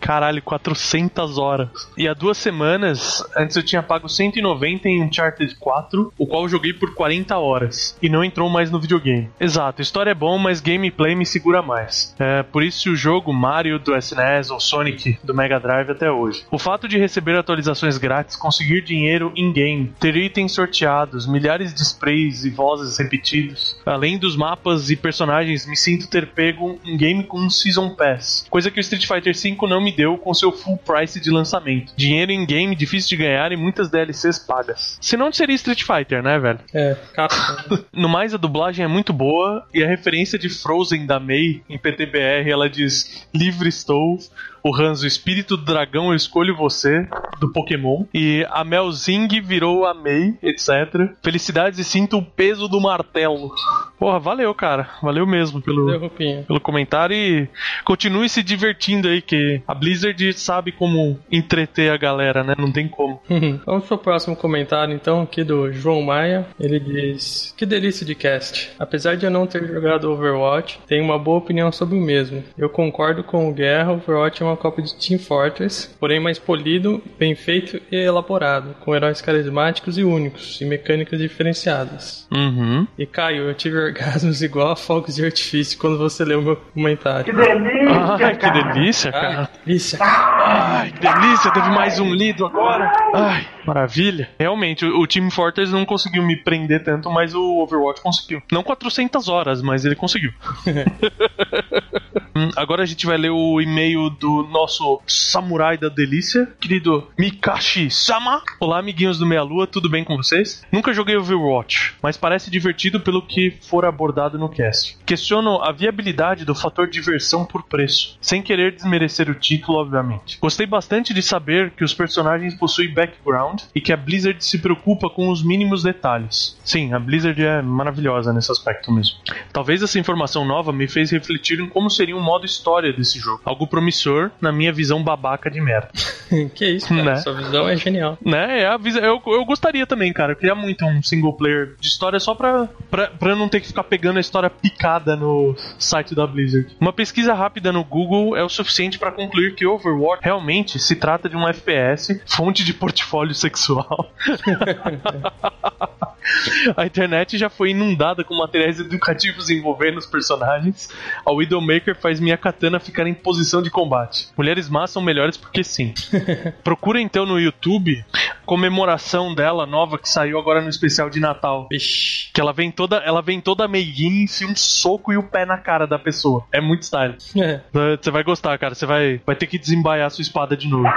Caralho, 400 horas. E há duas semanas, antes eu tinha pago 190 em Uncharted 4, o qual eu joguei por 40 horas. E não entrou mais no videogame. Exato, história é bom, mas gameplay me segura mais. É, por isso o jogo Mario do SNES ou Sonic do Mega Drive até hoje. O fato de receber atualizações grátis, conseguir dinheiro in-game, ter itens sorteados, milhares de sprays e vozes repetidos, além dos mapas e personagens, me sinto ter pego um game com um Season Pass, coisa que o Street Fighter V não me deu com seu full price de lançamento. Dinheiro em game difícil de ganhar e muitas DLCs pagas. Se não seria Street Fighter, né, velho? É, No mais, a dublagem é muito boa e a referência de Frozen da Mei em PTBR, ela diz: Livre estou, schools o Hans, o espírito do dragão, eu escolho você, do Pokémon. E a Melzing virou a Mei, etc. Felicidades e sinto o peso do martelo. Porra, valeu, cara. Valeu mesmo pelo, Deu pelo comentário e continue se divertindo aí, que a Blizzard sabe como entreter a galera, né? Não tem como. Vamos pro próximo comentário, então, aqui do João Maia. Ele diz: Que delícia de cast. Apesar de eu não ter jogado Overwatch, tenho uma boa opinião sobre o mesmo. Eu concordo com o Guerra, Overwatch é uma cópia de Team Fortress, porém mais polido, bem feito e elaborado, com heróis carismáticos e únicos, e mecânicas diferenciadas. Uhum. E Caio, eu tive orgasmos igual a fogos de artifício quando você leu meu comentário. Ai, que delícia, cara. Ah, delícia. Ai, que delícia, teve mais um lido agora. Ai, maravilha. Realmente, o, o Team Fortress não conseguiu me prender tanto, mas o Overwatch conseguiu. Não 400 horas, mas ele conseguiu. Hum, Agora a gente vai ler o e-mail do nosso samurai da delícia, querido Mikashi Sama. Olá, amiguinhos do Meia Lua, tudo bem com vocês? Nunca joguei Overwatch, mas parece divertido pelo que for abordado no cast. Questiono a viabilidade do fator diversão por preço, sem querer desmerecer o título, obviamente. Gostei bastante de saber que os personagens possuem background e que a Blizzard se preocupa com os mínimos detalhes. Sim, a Blizzard é maravilhosa nesse aspecto mesmo. Talvez essa informação nova me fez refletir em como seria um modo história desse jogo. Algo promissor na minha visão babaca de merda. que isso, cara. Né? Sua visão é genial. Né? É a visa- eu, eu gostaria também, cara. Eu queria muito um single player de história só pra, pra, pra não ter que ficar pegando a história picada no site da Blizzard. Uma pesquisa rápida no Google é o suficiente pra concluir que Overwatch realmente se trata de um FPS, fonte de portfólio sexual. A internet já foi inundada com materiais educativos envolvendo os personagens. A Widowmaker faz minha katana ficar em posição de combate. Mulheres más são melhores porque sim. Procura então no YouTube comemoração dela nova que saiu agora no especial de Natal. Vixe. Que ela vem toda, ela vem toda meiguinha, enfia um soco e o pé na cara da pessoa. É muito style. É. Você vai gostar, cara. Você vai, vai ter que desembaiar sua espada de novo.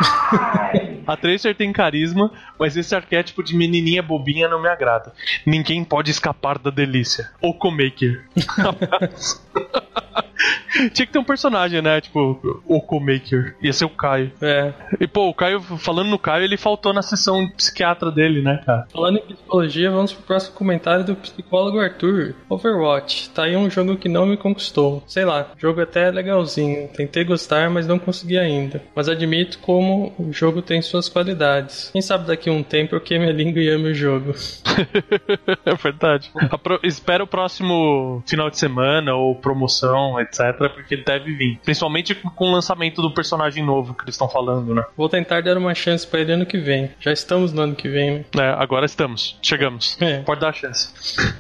A Tracer tem carisma, mas esse arquétipo de menininha bobinha não me agrada. Ninguém pode escapar da delícia. Okomaker. Tinha que ter um personagem, né? Tipo, Okomaker. Ia ser o Caio. É. E, pô, o Caio, falando no Caio, ele faltou na sessão psiquiatra dele, né, cara? Falando em psicologia, vamos pro próximo comentário do psicólogo Arthur. Overwatch, tá aí um jogo que não me conquistou. Sei lá, o jogo até legalzinho. Tentei gostar, mas não consegui ainda. Mas admito como o jogo tem suas qualidades. Quem sabe daqui a um tempo eu queime a língua e ame o jogo. é verdade. Apro- Espera o próximo final de semana ou promoção, etc, porque ele deve vir. Principalmente com o lançamento do personagem novo que eles estão falando, né? Vou tentar dar uma chance pra ele ano que vem. Já estamos no ano que vem, né? É, agora estamos. Chegamos. É. Pode dar a chance.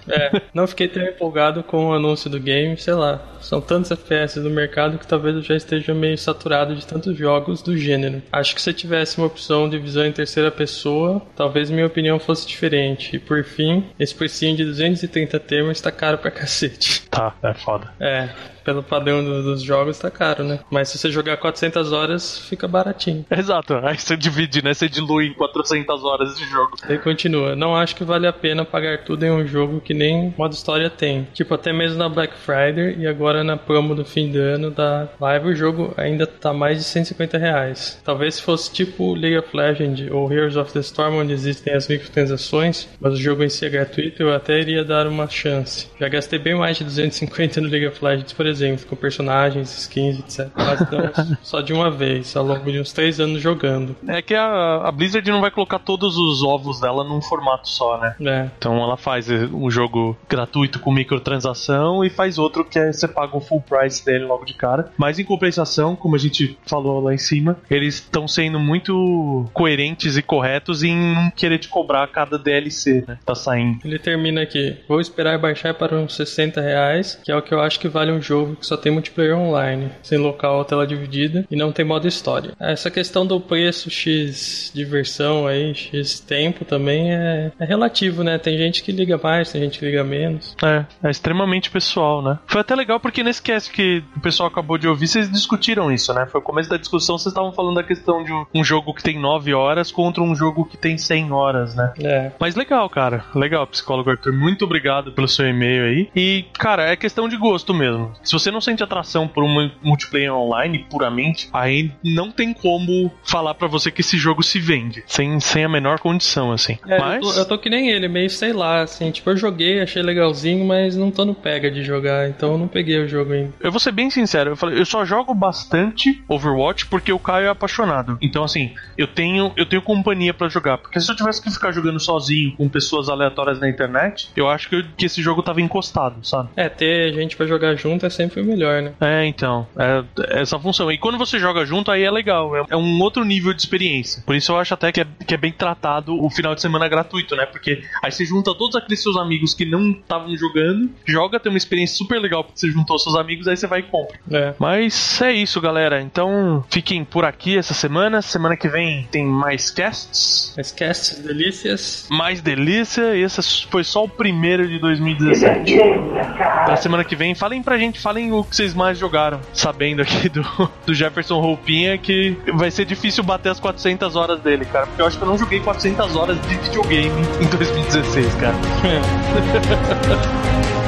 É, não fiquei tão empolgado com o anúncio do game, sei lá. São tantos FPS no mercado que talvez eu já esteja meio saturado de tantos jogos do gênero. Acho que se eu tivesse uma opção de visão em terceira pessoa, talvez minha opinião fosse diferente. E por fim, esse precinho de 230 termos tá caro pra cacete. Tá, é foda. É, pelo padrão do- dos jogos tá caro, né? Mas se você jogar 400 horas, fica baratinho. Exato. Aí você divide, né? Você dilui em 400 horas de jogo. Ele continua. Não acho que vale a pena pagar tudo em um jogo que nem modo história tem. Tipo, até mesmo na Black Friday e agora na promo do fim do ano da Live, o jogo ainda tá mais de 150 reais. Talvez se fosse tipo League of Legends ou Heroes of the Storm, onde existem as microtransações, mas o jogo em si é gratuito, eu até iria dar uma chance. Já gastei bem mais de 250 no League of Legends, por exemplo, com personagens, skins, etc. Mas não só de uma vez, ao longo de uns 3 anos jogando. É que a, a Blizzard não vai colocar todos os ovos dela num formato só, né? É. Então ela faz eh, um jogo gratuito com microtransação e faz outro que é você paga o full price dele logo de cara. Mas em compensação, como a gente falou lá em cima, eles estão sendo muito coerentes e corretos em não querer te cobrar cada DLC, né? Tá saindo. Ele termina aqui. Vou esperar baixar para uns 60 reais, que é o que eu acho que vale um jogo que só tem multiplayer online, sem local ou tela dividida e não tem modo história. Essa questão do preço X diversão aí, X tempo também é, é relativo, né? Tem gente que liga mais, tem gente que liga menos. É, é extremamente pessoal, né? Foi até legal porque nesse cast que o pessoal acabou de ouvir, vocês discutiram isso, né? Foi o começo da discussão, vocês estavam falando da questão de um- um jogo que tem 9 horas contra um jogo que tem 100 horas, né? É. Mas legal, cara. Legal, psicólogo Arthur. Muito obrigado pelo seu e-mail aí. E, cara, é questão de gosto mesmo. Se você não sente atração por um multiplayer online puramente, aí não tem como falar para você que esse jogo se vende. Sem, sem a menor condição, assim. É, mas... eu, tô, eu tô que nem ele, meio sei lá, assim. Tipo, eu joguei, achei legalzinho, mas não tô no pega de jogar, então eu não peguei o jogo ainda. Eu vou ser bem sincero, eu, falei, eu só jogo bastante Overwatch porque o Caio é apaixonado. Então, assim, eu tenho, eu tenho companhia para jogar. Porque se eu tivesse que ficar jogando sozinho com pessoas aleatórias na internet, eu acho que, eu, que esse jogo tava encostado, sabe? É, ter gente para jogar junto é sempre o melhor, né? É, então. É, é essa função. E quando você joga junto, aí é legal. É, é, um outro nível de experiência. Por isso eu acho até que é, que é bem tratado o final de semana gratuito, né? Porque aí você junta todos aqueles seus amigos que não estavam jogando, joga, tem uma experiência super legal porque você juntou seus amigos, aí você vai e compra. É. Mas é isso, galera. Então fiquem por aqui essa semana. Semana que vem tem mais casts. Mais casts, delícias. Mais delícia. E esse foi só o primeiro de 2017. Pra semana que vem, falem pra gente, falem o que vocês mais jogaram. Sabendo aqui do, do Jefferson Roupinha que vai ser difícil bater as 400 horas dele, cara. Porque eu acho que eu não joguei 400 horas de videogame em 2016, cara.